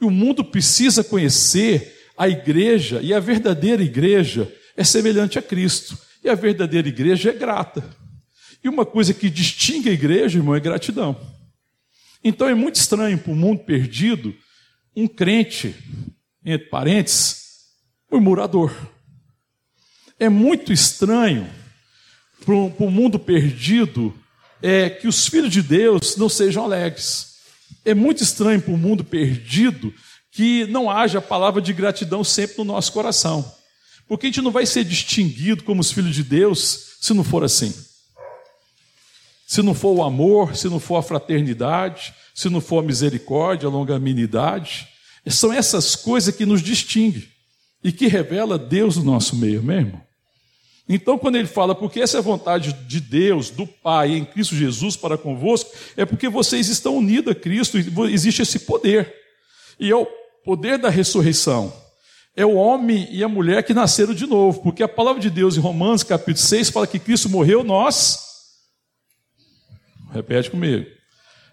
S1: E o mundo precisa conhecer a igreja, e a verdadeira igreja é semelhante a Cristo. E a verdadeira igreja é grata. E uma coisa que distingue a igreja, irmão, é gratidão. Então é muito estranho para o mundo perdido um crente, entre parênteses, murmurador. É muito estranho para o mundo perdido é, que os filhos de Deus não sejam alegres. É muito estranho para o mundo perdido que não haja a palavra de gratidão sempre no nosso coração. Porque a gente não vai ser distinguido como os filhos de Deus se não for assim se não for o amor, se não for a fraternidade, se não for a misericórdia, a longanimidade, são essas coisas que nos distinguem e que revela Deus no nosso meio, mesmo. Então, quando ele fala, porque essa é a vontade de Deus, do Pai, em Cristo Jesus para convosco, é porque vocês estão unidos a Cristo existe esse poder. E é o poder da ressurreição. É o homem e a mulher que nasceram de novo, porque a palavra de Deus em Romanos capítulo 6 fala que Cristo morreu, nós Repete comigo.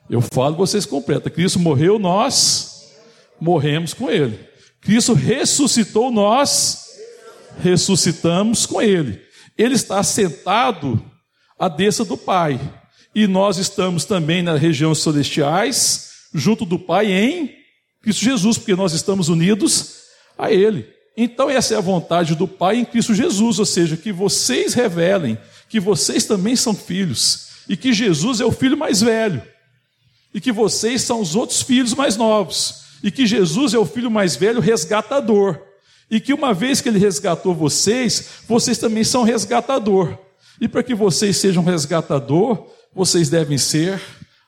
S1: Eu falo, vocês completam. Cristo morreu, nós morremos com Ele. Cristo ressuscitou, nós ressuscitamos com Ele. Ele está sentado à destra do Pai. E nós estamos também nas regiões celestiais, junto do Pai em Cristo Jesus, porque nós estamos unidos a Ele. Então, essa é a vontade do Pai em Cristo Jesus, ou seja, que vocês revelem que vocês também são filhos e que Jesus é o filho mais velho, e que vocês são os outros filhos mais novos, e que Jesus é o filho mais velho resgatador, e que uma vez que ele resgatou vocês, vocês também são resgatador. E para que vocês sejam resgatador, vocês devem ser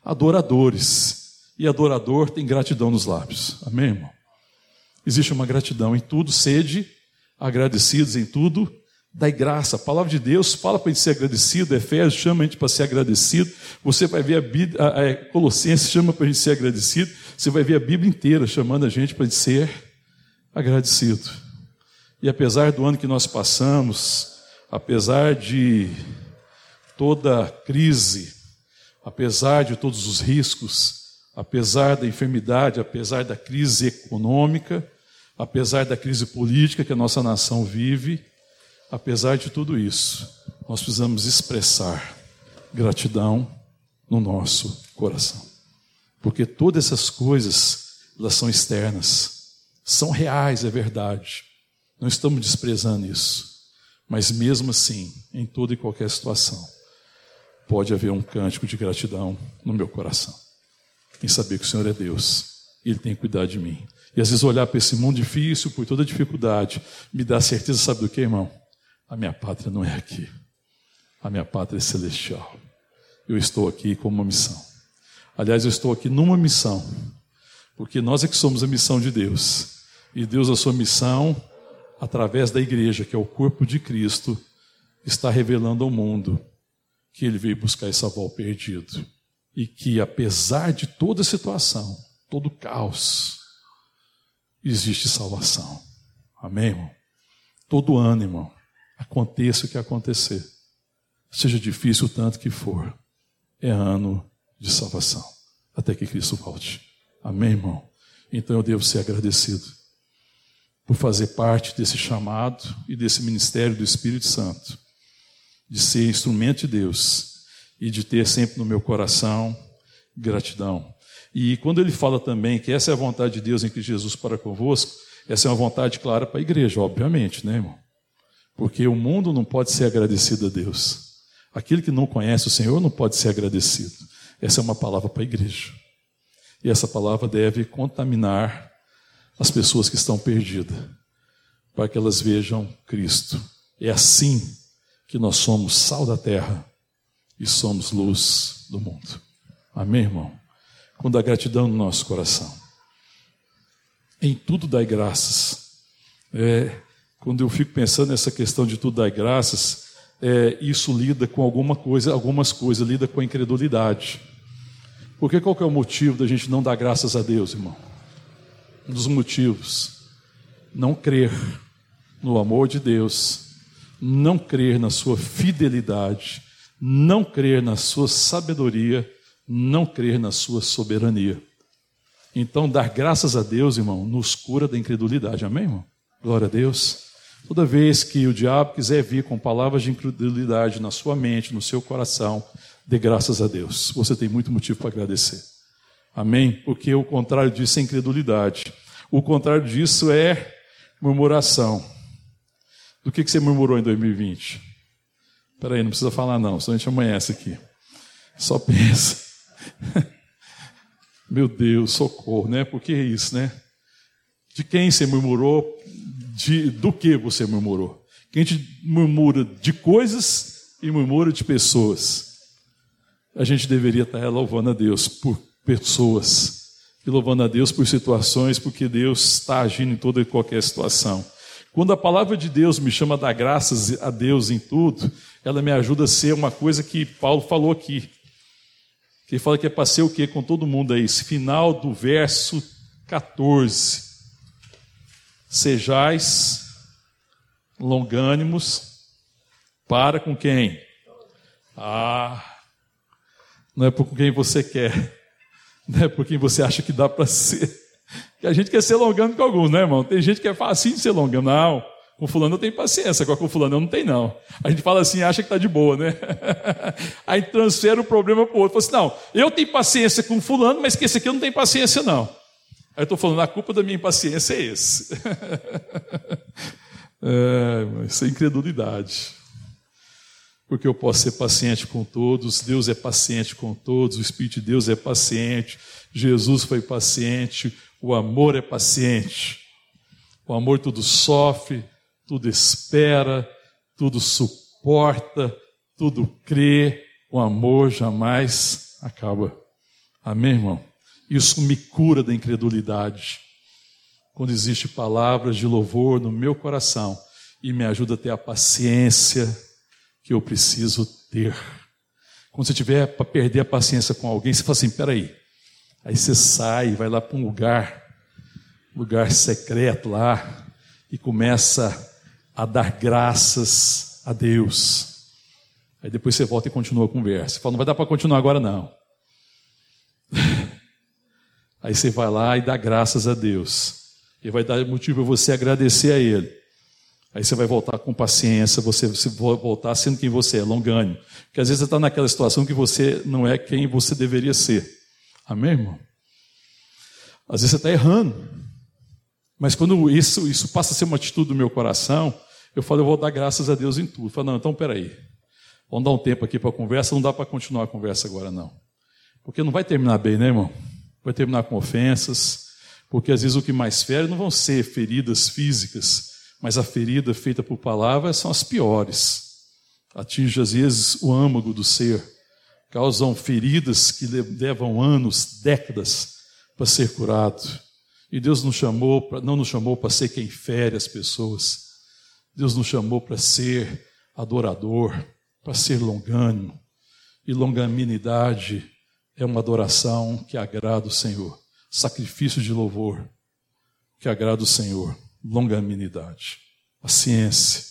S1: adoradores. E adorador tem gratidão nos lábios. Amém, irmão? Existe uma gratidão em tudo, sede agradecidos em tudo Dai graça. A palavra de Deus fala para a gente ser agradecido. Efésios chama a gente para ser agradecido. Você vai ver a Bíblia, a, a Colossenses chama para a gente ser agradecido. Você vai ver a Bíblia inteira chamando a gente para a gente ser agradecido. E apesar do ano que nós passamos, apesar de toda crise, apesar de todos os riscos, apesar da enfermidade, apesar da crise econômica, apesar da crise política que a nossa nação vive, Apesar de tudo isso, nós precisamos expressar gratidão no nosso coração. Porque todas essas coisas, elas são externas, são reais, é verdade. Não estamos desprezando isso. Mas mesmo assim, em toda e qualquer situação, pode haver um cântico de gratidão no meu coração. Em saber que o Senhor é Deus e Ele tem cuidado de mim. E às vezes olhar para esse mundo difícil, por toda dificuldade, me dá certeza, sabe do que, irmão? A minha pátria não é aqui. A minha pátria é celestial. Eu estou aqui com uma missão. Aliás, eu estou aqui numa missão. Porque nós é que somos a missão de Deus. E Deus, a sua missão, através da igreja, que é o corpo de Cristo, está revelando ao mundo que ele veio buscar esse avó perdido. E que, apesar de toda a situação, todo o caos, existe salvação. Amém, irmão? Todo ano, irmão, Aconteça o que acontecer. seja difícil o tanto que for, é ano de salvação, até que Cristo volte. Amém, irmão? Então eu devo ser agradecido por fazer parte desse chamado e desse ministério do Espírito Santo, de ser instrumento de Deus e de ter sempre no meu coração gratidão. E quando ele fala também que essa é a vontade de Deus em que Jesus para convosco, essa é uma vontade clara para a igreja, obviamente, né, irmão? Porque o mundo não pode ser agradecido a Deus. Aquele que não conhece o Senhor não pode ser agradecido. Essa é uma palavra para a igreja. E essa palavra deve contaminar as pessoas que estão perdidas, para que elas vejam Cristo. É assim que nós somos sal da terra e somos luz do mundo. Amém, irmão? Quando há gratidão no nosso coração. Em tudo dai graças. É, quando eu fico pensando nessa questão de tudo dai graças, é, isso lida com alguma coisa, algumas coisas, lida com a incredulidade. Porque qual é o motivo da gente não dar graças a Deus, irmão? Um dos motivos, não crer no amor de Deus, não crer na sua fidelidade, não crer na sua sabedoria, não crer na sua soberania. Então, dar graças a Deus, irmão, nos cura da incredulidade. Amém, irmão? Glória a Deus. Toda vez que o diabo quiser vir com palavras de incredulidade na sua mente, no seu coração, dê graças a Deus. Você tem muito motivo para agradecer. Amém? Porque o contrário disso é incredulidade. O contrário disso é murmuração. Do que, você murmurou em 2020? Espera aí, não precisa falar não, senão a gente amanhece aqui. Só pensa. Meu Deus, socorro, né? Por que isso, né? De quem você murmurou? De, do que você murmurou? Que a gente murmura de coisas e murmura de pessoas. A gente deveria estar louvando a Deus por pessoas e louvando a Deus por situações, porque Deus está agindo em toda e qualquer situação. Quando a palavra de Deus me chama a dar graças a Deus em tudo, ela me ajuda a ser uma coisa que Paulo falou aqui. Ele fala que é para ser o quê com todo mundo aí? Esse final do verso 14. Sejais longânimos para com quem? Ah, não é por quem você quer, não é por quem você acha que dá para ser. Que a gente quer ser longânimo com alguns, né, irmão? Tem gente que é fácil de ser longânimo. Não, com fulano eu tenho paciência, com fulano eu não tenho, não. A gente fala assim, acha que está de boa, né? Aí transfere o problema para o outro. Fala assim, não, eu tenho paciência com fulano, mas que esse aqui eu não tenho paciência, não. Aí eu estou falando, a culpa da minha impaciência é esse. é, isso é incredulidade. Porque eu posso ser paciente com todos, Deus é paciente com todos, o Espírito de Deus é paciente, Jesus foi paciente, o amor é paciente. O amor tudo sofre, tudo espera, tudo suporta, tudo crê, o amor jamais acaba. Amém, irmão? Isso me cura da incredulidade. Quando existe palavras de louvor no meu coração e me ajuda a ter a paciência que eu preciso ter. Quando você tiver para perder a paciência com alguém, você fala assim: peraí. Aí você sai, vai lá para um lugar, lugar secreto lá, e começa a dar graças a Deus. Aí depois você volta e continua a conversa. Você fala, não vai dar para continuar agora não. Aí você vai lá e dá graças a Deus. E vai dar motivo para você agradecer a Ele. Aí você vai voltar com paciência, você, vai voltar sendo quem você é, longânimo. Porque às vezes você está naquela situação que você não é quem você deveria ser. Amém, irmão? Às vezes você está errando. Mas quando isso, isso passa a ser uma atitude do meu coração, eu falo, eu vou dar graças a Deus em tudo. Eu falo, não, então peraí. Vamos dar um tempo aqui para a conversa, não dá para continuar a conversa agora, não. Porque não vai terminar bem, né, irmão? Vai terminar com ofensas, porque às vezes o que mais fere não vão ser feridas físicas, mas a ferida feita por palavras são as piores. Atinge às vezes o âmago do ser, causam feridas que levam anos, décadas para ser curado. E Deus nos chamou, não nos chamou para ser quem fere as pessoas, Deus nos chamou para ser adorador, para ser longânimo. E longanimidade é uma adoração que agrada o Senhor. Sacrifício de louvor que agrada o Senhor. Longanimidade. Paciência.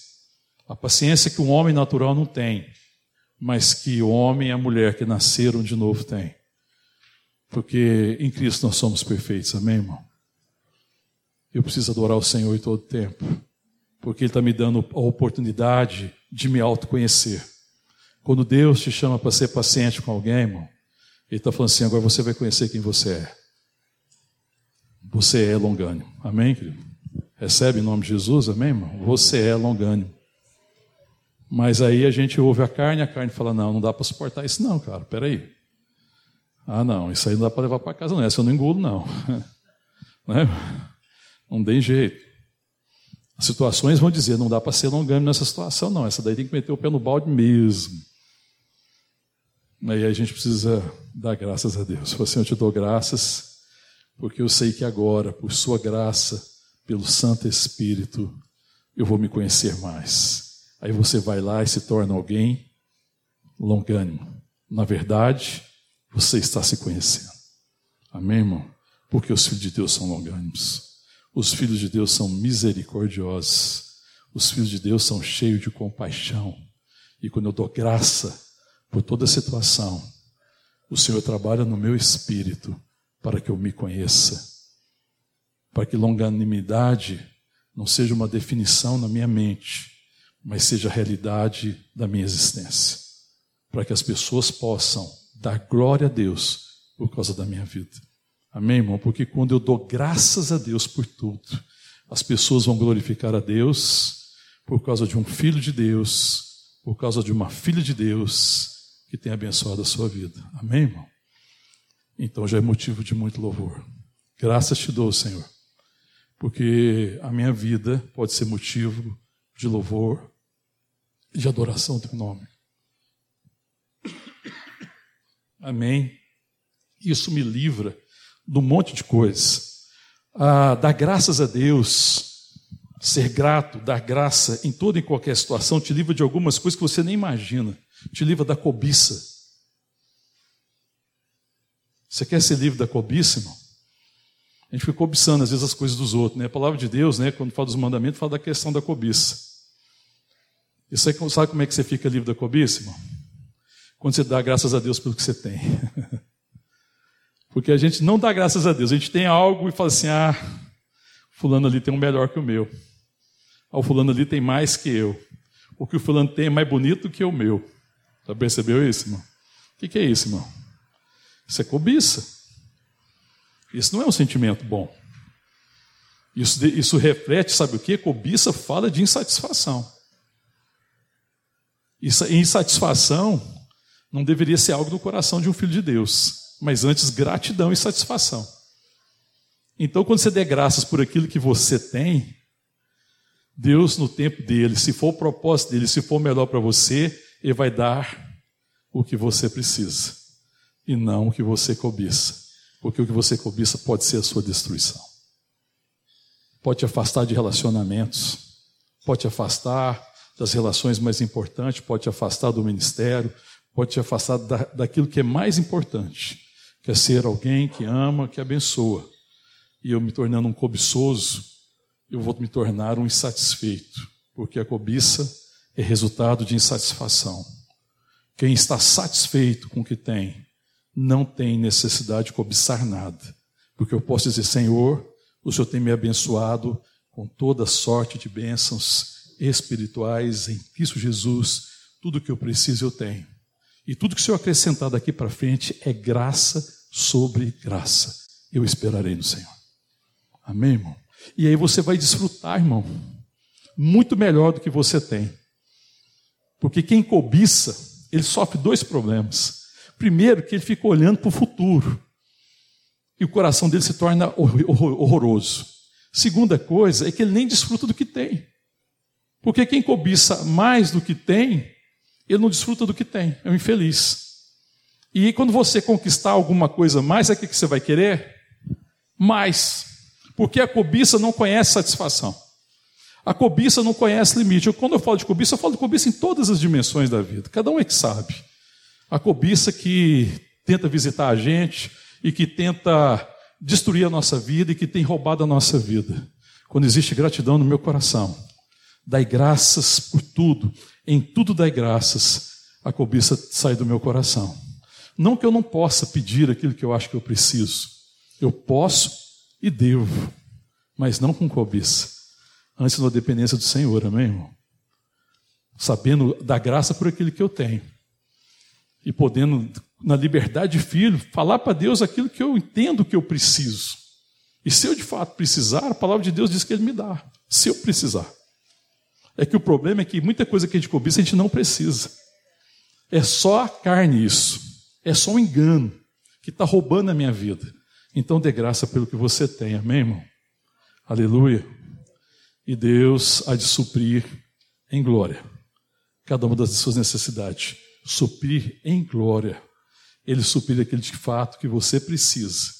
S1: A paciência que um homem natural não tem. mas que o homem e a mulher que nasceram de novo têm. Porque em Cristo nós somos perfeitos, amém, irmão? Eu preciso adorar o Senhor em todo tempo, porque Ele está me dando a oportunidade de me autoconhecer. Quando Deus te chama para ser paciente com alguém, irmão, Ele está falando assim: agora você vai conhecer quem você é. Você é longânimo, amém, querido? Recebe em nome de Jesus, amém, irmão? Você é longânimo. Mas aí a gente ouve a carne, a carne fala: não, não dá para suportar isso, não, cara, peraí. Ah, não, isso aí não dá para levar para casa, não. Essa eu não engulo, não. né? Não tem jeito. As situações vão dizer: não dá para ser longânimo nessa situação, não. Essa daí tem que meter o pé no balde mesmo. Aí a gente precisa dar graças a Deus. Assim, eu te dou graças, porque eu sei que agora, por Sua graça, pelo Santo Espírito, eu vou me conhecer mais. Aí você vai lá e se torna alguém longânimo. Na verdade, você está se conhecendo. Amém, irmão? Porque os filhos de Deus são longânimos. Os filhos de Deus são misericordiosos. Os filhos de Deus são cheios de compaixão. E quando eu dou graça por toda a situação, o Senhor trabalha no meu espírito para que eu me conheça. Para que longanimidade não seja uma definição na minha mente, mas seja a realidade da minha existência. Para que as pessoas possam dar glória a Deus por causa da minha vida. Amém, irmão? Porque quando eu dou graças a Deus por tudo, as pessoas vão glorificar a Deus por causa de um filho de Deus, por causa de uma filha de Deus que tem abençoado a sua vida. Amém, irmão? Então já é motivo de muito louvor. Graças te dou, Senhor, porque a minha vida pode ser motivo de louvor e de adoração do teu nome. Amém. Isso me livra de um monte de coisas. Ah, dar graças a Deus, ser grato, dar graça em toda e qualquer situação, te livra de algumas coisas que você nem imagina. Te livra da cobiça. Você quer ser livre da cobiça, irmão? A gente fica cobiçando às vezes as coisas dos outros, né? A palavra de Deus, né, quando fala dos mandamentos, fala da questão da cobiça. E você sabe como é que você fica livre da cobiça, irmão? quando você dá graças a Deus pelo que você tem. Porque a gente não dá graças a Deus, a gente tem algo e fala assim: ah, fulano ali tem um melhor que o meu. Ah, o fulano ali tem mais que eu. O que o fulano tem é mais bonito que o meu. Já percebeu isso, irmão? O que, que é isso, irmão? Isso é cobiça. Isso não é um sentimento bom. Isso, isso reflete, sabe o que? Cobiça fala de insatisfação. Isso, insatisfação não deveria ser algo do coração de um filho de Deus, mas antes gratidão e satisfação. Então, quando você der graças por aquilo que você tem, Deus, no tempo dele, se for o propósito dele, se for melhor para você, ele vai dar o que você precisa e não o que você cobiça, porque o que você cobiça pode ser a sua destruição. Pode te afastar de relacionamentos, pode te afastar das relações mais importantes, pode te afastar do ministério, pode te afastar da, daquilo que é mais importante, que é ser alguém que ama, que abençoa. E eu me tornando um cobiçoso, eu vou me tornar um insatisfeito, porque a cobiça é resultado de insatisfação. Quem está satisfeito com o que tem, não tem necessidade de cobiçar nada, porque eu posso dizer, Senhor, o Senhor tem me abençoado com toda sorte de bênçãos espirituais em Cristo Jesus, tudo que eu preciso eu tenho. E tudo que o Senhor acrescentar daqui para frente é graça sobre graça. Eu esperarei no Senhor. Amém, irmão? E aí você vai desfrutar, irmão, muito melhor do que você tem. Porque quem cobiça, ele sofre dois problemas. Primeiro, que ele fica olhando para o futuro. E o coração dele se torna horroroso. Segunda coisa é que ele nem desfruta do que tem. Porque quem cobiça mais do que tem, ele não desfruta do que tem, é um infeliz. E quando você conquistar alguma coisa mais, é o que você vai querer? Mais. Porque a cobiça não conhece satisfação. A cobiça não conhece limite. Eu, quando eu falo de cobiça, eu falo de cobiça em todas as dimensões da vida. Cada um é que sabe. A cobiça que tenta visitar a gente e que tenta destruir a nossa vida e que tem roubado a nossa vida. Quando existe gratidão no meu coração, dai graças por tudo em tudo dai graças. a cobiça sai do meu coração. Não que eu não possa pedir aquilo que eu acho que eu preciso. Eu posso e devo, mas não com cobiça. Antes da dependência do Senhor, amém, irmão? Sabendo da graça por aquilo que eu tenho. E podendo, na liberdade de filho, falar para Deus aquilo que eu entendo que eu preciso. E se eu de fato precisar, a palavra de Deus diz que Ele me dá. Se eu precisar. É que o problema é que muita coisa que a gente cobiça a gente não precisa. É só a carne isso. É só um engano que está roubando a minha vida. Então dê graça pelo que você tem, amém, irmão? Aleluia. E Deus há de suprir em glória cada uma das suas necessidades. Suprir em glória. Ele suprir aquele de fato que você precisa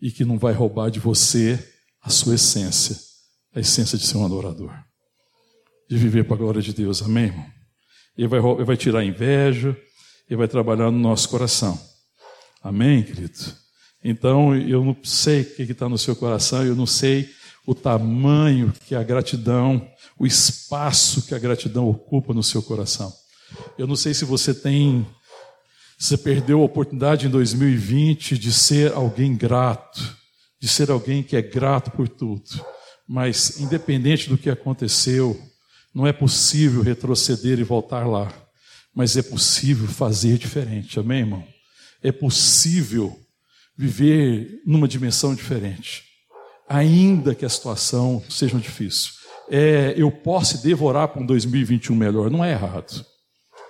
S1: e que não vai roubar de você a sua essência, a essência de ser um adorador, de viver para a glória de Deus, amém, irmão? Ele vai, ele vai tirar a inveja, ele vai trabalhar no nosso coração, amém, querido? Então, eu não sei o que está no seu coração, eu não sei o tamanho que a gratidão, o espaço que a gratidão ocupa no seu coração. Eu não sei se você tem, você perdeu a oportunidade em 2020 de ser alguém grato, de ser alguém que é grato por tudo. Mas, independente do que aconteceu, não é possível retroceder e voltar lá. Mas é possível fazer diferente, amém, irmão? É possível viver numa dimensão diferente, ainda que a situação seja difícil. É, eu posso devorar para um 2021 melhor, não é errado.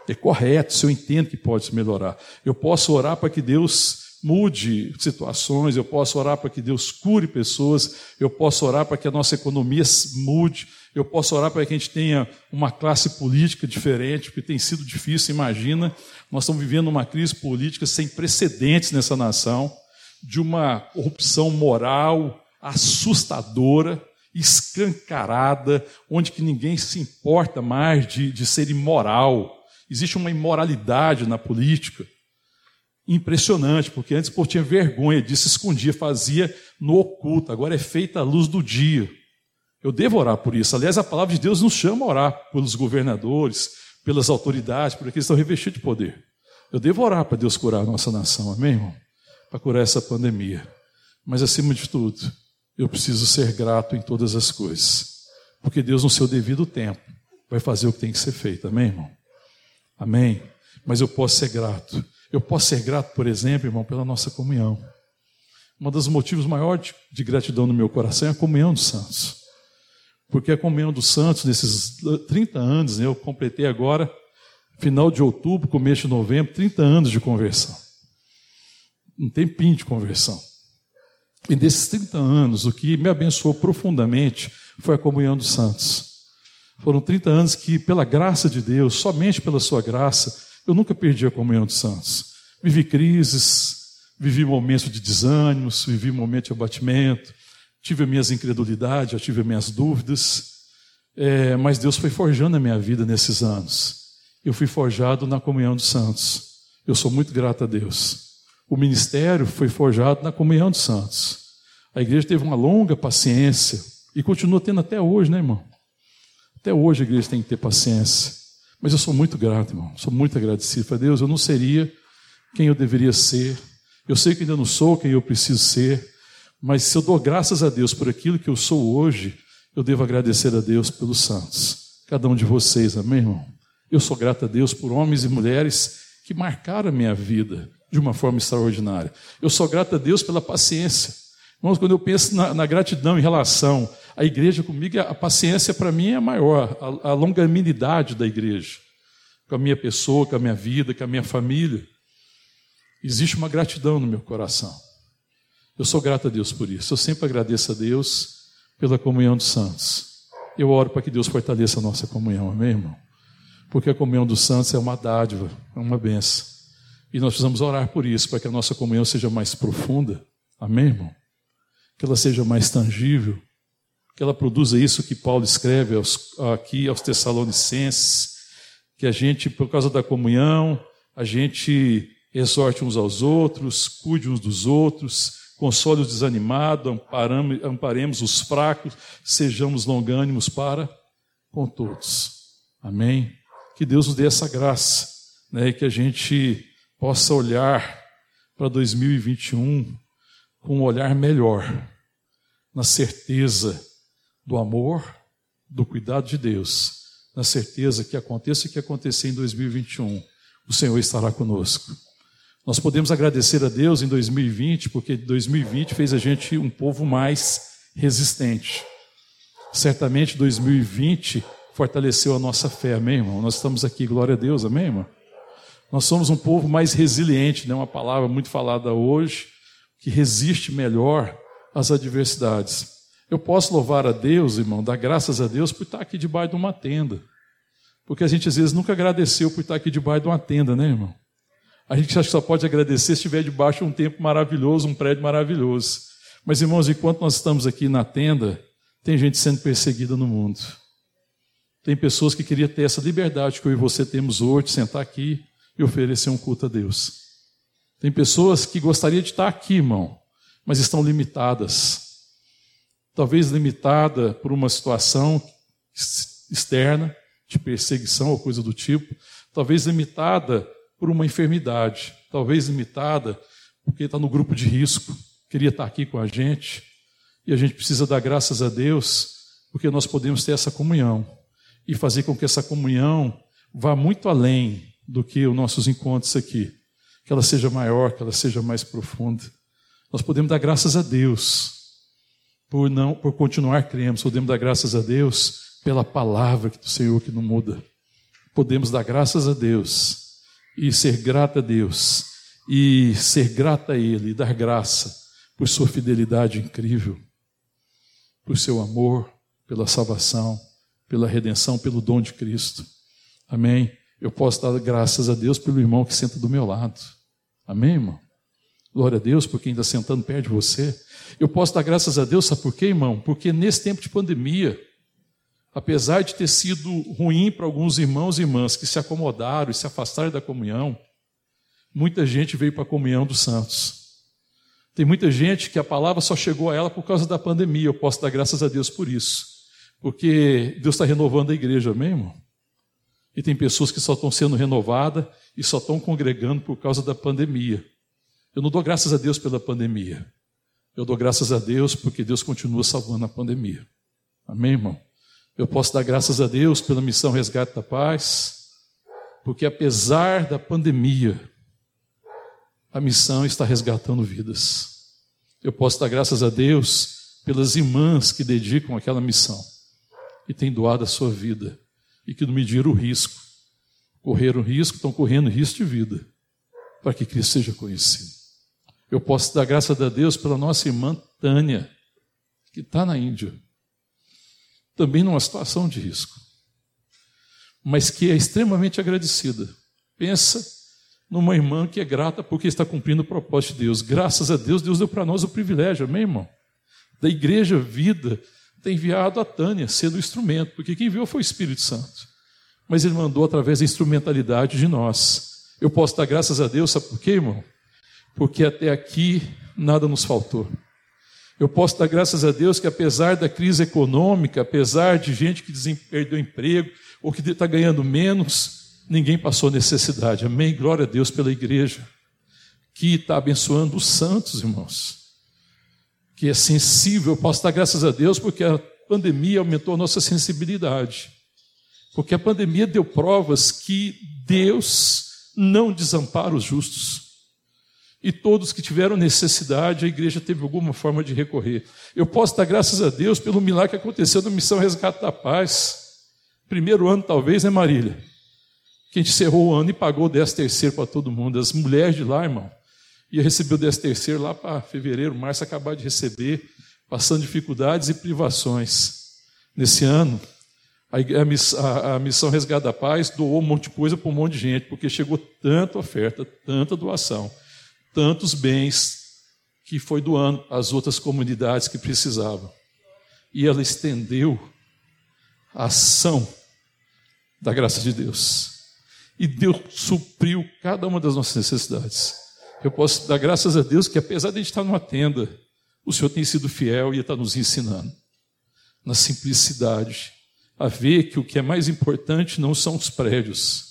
S1: É correto, se eu entendo que pode se melhorar. Eu posso orar para que Deus mude situações, eu posso orar para que Deus cure pessoas, eu posso orar para que a nossa economia mude, eu posso orar para que a gente tenha uma classe política diferente, porque tem sido difícil, imagina, nós estamos vivendo uma crise política sem precedentes nessa nação de uma corrupção moral assustadora, escancarada, onde que ninguém se importa mais de, de ser imoral. Existe uma imoralidade na política impressionante, porque antes por tinha vergonha disso, escondia, fazia no oculto, agora é feita à luz do dia. Eu devo orar por isso. Aliás, a palavra de Deus nos chama a orar pelos governadores, pelas autoridades, por aqueles que estão revestidos de poder. Eu devo orar para Deus curar a nossa nação, amém, irmão? para curar essa pandemia. Mas, acima de tudo, eu preciso ser grato em todas as coisas. Porque Deus, no seu devido tempo, vai fazer o que tem que ser feito. Amém, irmão? Amém. Mas eu posso ser grato. Eu posso ser grato, por exemplo, irmão, pela nossa comunhão. Um dos motivos maiores de gratidão no meu coração é a comunhão dos santos. Porque a comunhão dos santos, nesses 30 anos, né, eu completei agora, final de outubro, começo de novembro, 30 anos de conversão um tempinho de conversão. E desses 30 anos, o que me abençoou profundamente foi a comunhão dos santos. Foram 30 anos que, pela graça de Deus, somente pela sua graça, eu nunca perdi a comunhão dos santos. Vivi crises, vivi momentos de desânimos, vivi momentos de abatimento, tive as minhas incredulidades, já tive as minhas dúvidas, é, mas Deus foi forjando a minha vida nesses anos. Eu fui forjado na comunhão dos santos. Eu sou muito grato a Deus. O ministério foi forjado na comunhão dos santos. A igreja teve uma longa paciência e continua tendo até hoje, né, irmão? Até hoje a igreja tem que ter paciência. Mas eu sou muito grato, irmão. Sou muito agradecido. Para Deus, eu não seria quem eu deveria ser. Eu sei que ainda não sou quem eu preciso ser. Mas se eu dou graças a Deus por aquilo que eu sou hoje, eu devo agradecer a Deus pelos santos. Cada um de vocês, amém, irmão? Eu sou grato a Deus por homens e mulheres que marcaram a minha vida de uma forma extraordinária. Eu sou grato a Deus pela paciência. Irmãos, quando eu penso na, na gratidão em relação à igreja comigo, a paciência para mim é maior, a, a longanimidade da igreja, com a minha pessoa, com a minha vida, com a minha família. Existe uma gratidão no meu coração. Eu sou grato a Deus por isso. Eu sempre agradeço a Deus pela comunhão dos santos. Eu oro para que Deus fortaleça a nossa comunhão, amém, irmão? Porque a comunhão dos santos é uma dádiva, é uma benção. E nós precisamos orar por isso, para que a nossa comunhão seja mais profunda. Amém, irmão? Que ela seja mais tangível. Que ela produza isso que Paulo escreve aos, aqui aos Tessalonicenses. Que a gente, por causa da comunhão, a gente exorte uns aos outros, cuide uns dos outros, console os desanimados, amparemos os fracos, sejamos longânimos para com todos. Amém? Que Deus nos dê essa graça né, e que a gente possa olhar para 2021 com um olhar melhor, na certeza do amor, do cuidado de Deus, na certeza que aconteça o que acontecer em 2021, o Senhor estará conosco. Nós podemos agradecer a Deus em 2020, porque 2020 fez a gente um povo mais resistente. Certamente 2020 fortaleceu a nossa fé, amém, irmão? Nós estamos aqui, glória a Deus, amém, irmão? Nós somos um povo mais resiliente, né? uma palavra muito falada hoje, que resiste melhor às adversidades. Eu posso louvar a Deus, irmão, dar graças a Deus por estar aqui debaixo de uma tenda. Porque a gente às vezes nunca agradeceu por estar aqui debaixo de uma tenda, né, irmão? A gente acha que só pode agradecer se estiver debaixo de um tempo maravilhoso, um prédio maravilhoso. Mas, irmãos, enquanto nós estamos aqui na tenda, tem gente sendo perseguida no mundo. Tem pessoas que queriam ter essa liberdade que eu e você temos hoje, de sentar aqui e oferecer um culto a Deus. Tem pessoas que gostariam de estar aqui, irmão, mas estão limitadas. Talvez limitada por uma situação externa, de perseguição ou coisa do tipo. Talvez limitada por uma enfermidade. Talvez limitada porque está no grupo de risco. Queria estar aqui com a gente. E a gente precisa dar graças a Deus, porque nós podemos ter essa comunhão e fazer com que essa comunhão vá muito além do que os nossos encontros aqui. Que ela seja maior, que ela seja mais profunda. Nós podemos dar graças a Deus por não por continuar crendo, podemos dar graças a Deus pela palavra do Senhor que não muda. Podemos dar graças a Deus e ser grata a Deus e ser grata a Ele e dar graça por sua fidelidade incrível, por seu amor, pela salvação, pela redenção, pelo dom de Cristo. Amém. Eu posso dar graças a Deus pelo irmão que senta do meu lado. Amém, irmão? Glória a Deus por quem está sentando perto de você. Eu posso dar graças a Deus, sabe por quê, irmão? Porque nesse tempo de pandemia, apesar de ter sido ruim para alguns irmãos e irmãs que se acomodaram e se afastaram da comunhão, muita gente veio para a comunhão dos santos. Tem muita gente que a palavra só chegou a ela por causa da pandemia. Eu posso dar graças a Deus por isso. Porque Deus está renovando a igreja, amém, irmão? E tem pessoas que só estão sendo renovadas e só estão congregando por causa da pandemia. Eu não dou graças a Deus pela pandemia. Eu dou graças a Deus porque Deus continua salvando a pandemia. Amém, irmão? Eu posso dar graças a Deus pela missão Resgate da Paz, porque apesar da pandemia, a missão está resgatando vidas. Eu posso dar graças a Deus pelas irmãs que dedicam aquela missão e têm doado a sua vida e que não mediram o risco. Correram risco, estão correndo risco de vida para que Cristo seja conhecido. Eu posso dar graças a Deus pela nossa irmã Tânia, que está na Índia, também numa situação de risco, mas que é extremamente agradecida. Pensa numa irmã que é grata porque está cumprindo o propósito de Deus. Graças a Deus, Deus deu para nós o privilégio, amém, irmão? Da igreja vida tem enviado a Tânia sendo o instrumento, porque quem viu foi o Espírito Santo. Mas ele mandou através da instrumentalidade de nós. Eu posso dar graças a Deus, sabe por quê, irmão? porque até aqui nada nos faltou. Eu posso dar graças a Deus que, apesar da crise econômica, apesar de gente que perdeu emprego ou que está ganhando menos, ninguém passou necessidade. Amém? Glória a Deus pela igreja, que está abençoando os santos, irmãos, que é sensível. Eu posso dar graças a Deus porque a pandemia aumentou a nossa sensibilidade, porque a pandemia deu provas que Deus não desampara os justos. E todos que tiveram necessidade, a igreja teve alguma forma de recorrer. Eu posso dar graças a Deus pelo milagre que aconteceu na missão Resgate da Paz. Primeiro ano, talvez, né, Marília? Que a gente encerrou o ano e pagou o 10 terceiro para todo mundo. As mulheres de lá, irmão, ia receber o 10 terceiro lá para fevereiro, março, acabar de receber, passando dificuldades e privações. Nesse ano, a, missão Resgate da Paz doou um monte de coisa para um monte de gente, porque chegou tanta oferta, tanta doação tantos bens que foi doando às outras comunidades que precisavam. E ela estendeu a ação da graça de Deus. E Deus supriu cada uma das nossas necessidades. Eu posso dar graças a Deus que, apesar de a gente estar numa tenda, o Senhor tem sido fiel e está nos ensinando, na simplicidade, a ver que o que é mais importante não são os prédios,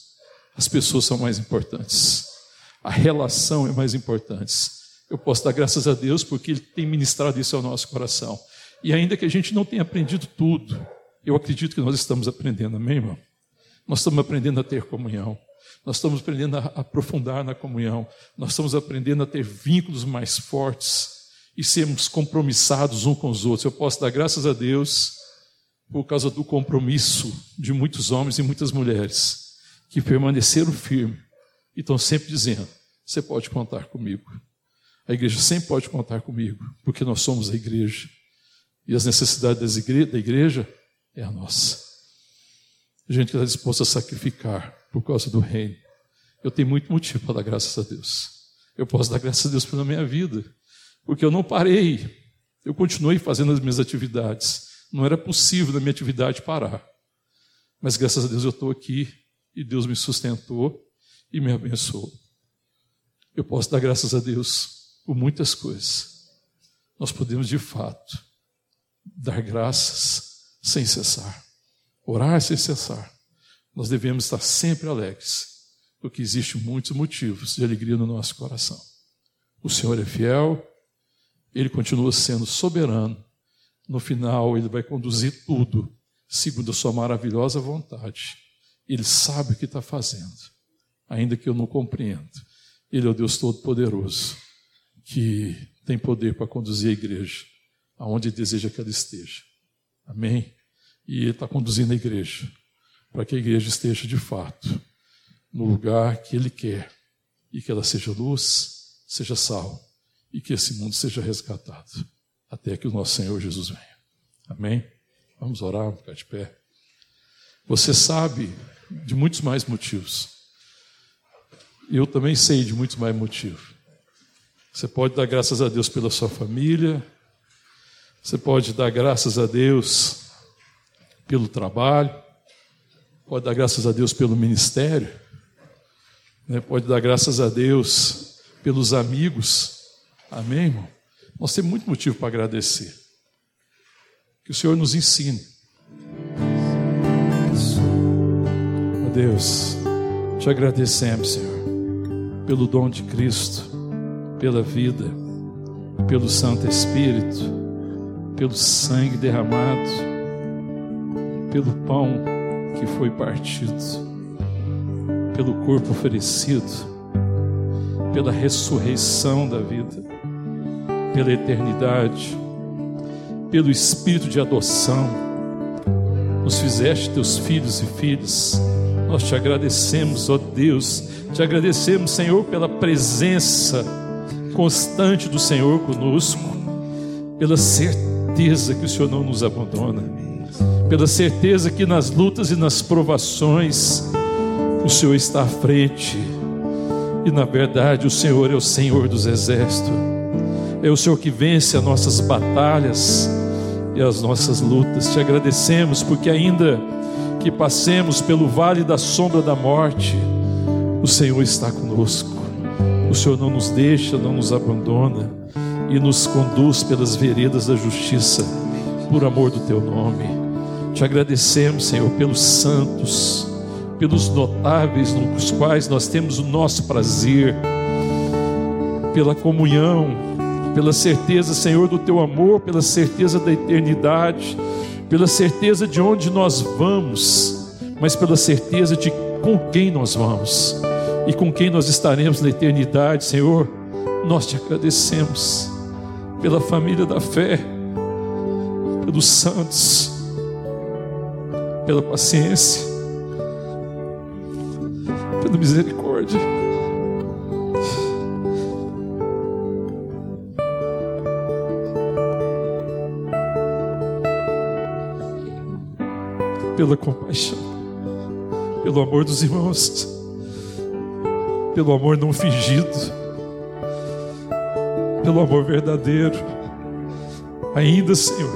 S1: as pessoas são mais importantes. A relação é mais importante. Eu posso dar graças a Deus porque Ele tem ministrado isso ao nosso coração. E ainda que a gente não tenha aprendido tudo, eu acredito que nós estamos aprendendo, amém, irmão? Nós estamos aprendendo a ter comunhão. Nós estamos aprendendo a aprofundar na comunhão. Nós estamos aprendendo a ter vínculos mais fortes e sermos compromissados uns com os outros. Eu posso dar graças a Deus por causa do compromisso de muitos homens e muitas mulheres que permaneceram firmes e estão sempre dizendo: você pode contar comigo. A igreja sempre pode contar comigo, porque nós somos a igreja. E as necessidades da igreja é a nossa. Gente que está disposta a sacrificar por causa do reino. Eu tenho muito motivo para dar graças a Deus. Eu posso dar graças a Deus pela minha vida, porque eu não parei. Eu continuei fazendo as minhas atividades. Não era possível na minha atividade parar. Mas graças a Deus eu estou aqui e Deus me sustentou e me abençoou. Eu posso dar graças a Deus por muitas coisas. Nós podemos, de fato, dar graças sem cessar, orar sem cessar. Nós devemos estar sempre alegres, porque existem muitos motivos de alegria no nosso coração. O Senhor é fiel, Ele continua sendo soberano. No final, Ele vai conduzir tudo segundo a Sua maravilhosa vontade. Ele sabe o que está fazendo ainda que eu não compreenda. Ele é o Deus Todo-Poderoso, que tem poder para conduzir a igreja aonde deseja que ela esteja. Amém? E Ele está conduzindo a igreja para que a igreja esteja de fato no lugar que Ele quer e que ela seja luz, seja sal e que esse mundo seja resgatado até que o nosso Senhor Jesus venha. Amém? Vamos orar, ficar de pé. Você sabe de muitos mais motivos eu também sei de muitos mais motivos. Você pode dar graças a Deus pela sua família, você pode dar graças a Deus pelo trabalho, pode dar graças a Deus pelo ministério, né? pode dar graças a Deus pelos amigos. Amém, irmão? Nós temos muito motivo para agradecer. Que o Senhor nos ensine. Ó Deus, te agradecemos, Senhor pelo dom de Cristo, pela vida, pelo Santo Espírito, pelo sangue derramado, pelo pão que foi partido, pelo corpo oferecido, pela ressurreição da vida, pela eternidade, pelo Espírito de adoção. Nos fizeste teus filhos e filhas. Nós te agradecemos, ó Deus te agradecemos, Senhor, pela presença constante do Senhor conosco, pela certeza que o Senhor não nos abandona, pela certeza que nas lutas e nas provações o Senhor está à frente. E na verdade o Senhor é o Senhor dos exércitos. É o Senhor que vence as nossas batalhas e as nossas lutas. Te agradecemos porque ainda que passemos pelo vale da sombra da morte, o Senhor está conosco. O Senhor não nos deixa, não nos abandona e nos conduz pelas veredas da justiça, por amor do teu nome. Te agradecemos, Senhor, pelos santos, pelos notáveis nos quais nós temos o nosso prazer, pela comunhão, pela certeza, Senhor, do teu amor, pela certeza da eternidade, pela certeza de onde nós vamos, mas pela certeza de com quem nós vamos e com quem nós estaremos na eternidade, Senhor. Nós te agradecemos pela família da fé, pelos santos, pela paciência, pela misericórdia. Pela compaixão, pelo amor dos irmãos pelo amor não fingido, pelo amor verdadeiro. Ainda, Senhor,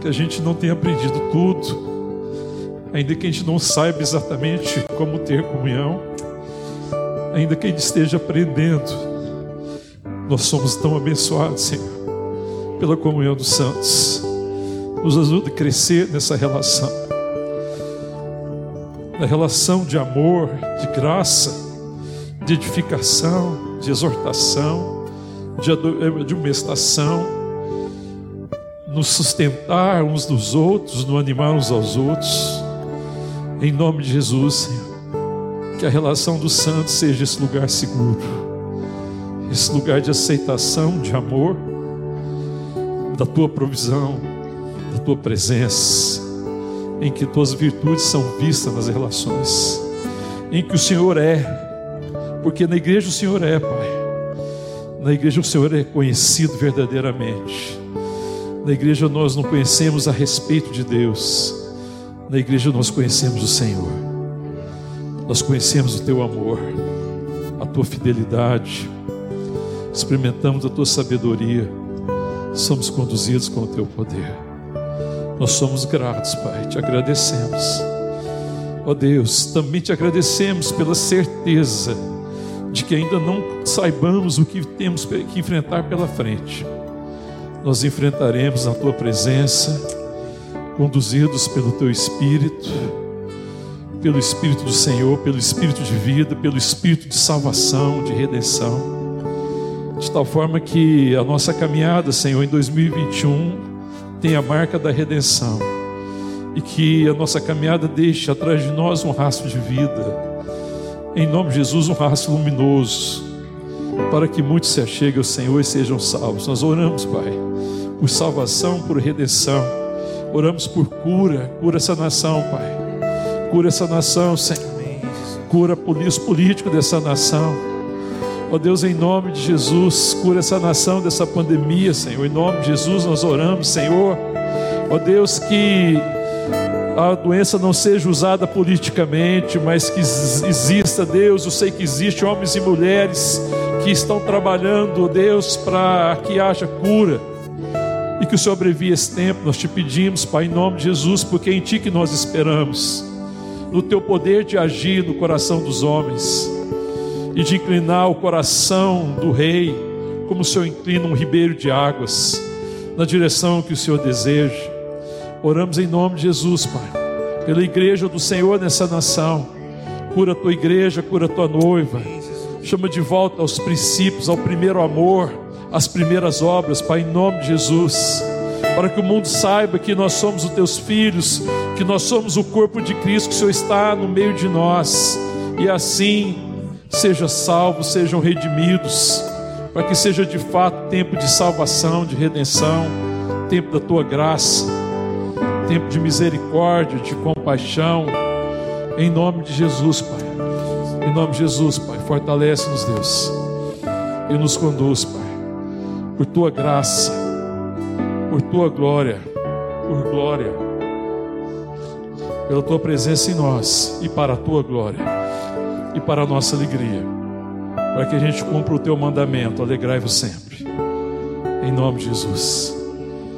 S1: que a gente não tenha aprendido tudo, ainda que a gente não saiba exatamente como ter comunhão, ainda que a gente esteja aprendendo, nós somos tão abençoados, Senhor, pela comunhão dos santos. Nos ajuda a crescer nessa relação da relação de amor, de graça, de edificação, de exortação, de admoestação, nos sustentar uns dos outros, no animar uns aos outros. Em nome de Jesus, Senhor. Que a relação dos santos seja esse lugar seguro, esse lugar de aceitação, de amor, da tua provisão, da tua presença, em que tuas virtudes são vistas nas relações, em que o Senhor é, porque na igreja o Senhor é, Pai. Na igreja o Senhor é conhecido verdadeiramente. Na igreja nós não conhecemos a respeito de Deus. Na igreja nós conhecemos o Senhor. Nós conhecemos o teu amor, a tua fidelidade. Experimentamos a tua sabedoria. Somos conduzidos com o teu poder. Nós somos gratos, Pai, te agradecemos. Ó oh Deus, também te agradecemos pela certeza de que ainda não saibamos o que temos que enfrentar pela frente. Nós enfrentaremos na tua presença, conduzidos pelo teu Espírito, pelo Espírito do Senhor, pelo Espírito de vida, pelo Espírito de salvação, de redenção, de tal forma que a nossa caminhada, Senhor, em 2021 tem a marca da redenção e que a nossa caminhada deixe atrás de nós um rastro de vida. Em nome de Jesus, um rastro luminoso, para que muitos se acheguem ao Senhor e sejam salvos. Nós oramos, Pai, por salvação, por redenção. Oramos por cura, cura essa nação, Pai. Cura essa nação, Senhor. Cura os políticos dessa nação Ó oh Deus, em nome de Jesus, cura essa nação dessa pandemia, Senhor. Em nome de Jesus nós oramos, Senhor. Ó oh Deus, que a doença não seja usada politicamente, mas que exista, Deus, eu sei que existe homens e mulheres que estão trabalhando, Deus, para que haja cura e que o Senhor abrevie esse tempo. Nós te pedimos, Pai, em nome de Jesus, porque é em Ti que nós esperamos, no Teu poder de agir no coração dos homens e de inclinar o coração do rei, como o Senhor inclina um ribeiro de águas, na direção que o Senhor deseja. Oramos em nome de Jesus, Pai, pela igreja do Senhor nessa nação. Cura a tua igreja, cura a tua noiva. Chama de volta aos princípios, ao primeiro amor, às primeiras obras, Pai, em nome de Jesus. Para que o mundo saiba que nós somos os teus filhos, que nós somos o corpo de Cristo, que o Senhor está no meio de nós. E assim seja salvo, sejam redimidos, para que seja de fato tempo de salvação, de redenção, tempo da tua graça, tempo de misericórdia, de compaixão, em nome de Jesus, Pai. Em nome de Jesus, Pai, fortalece-nos, Deus, e nos conduz, Pai, por tua graça, por tua glória, por glória, pela tua presença em nós e para a tua glória e para a nossa alegria, para que a gente cumpra o teu mandamento, alegrai-vos sempre. Em nome de Jesus.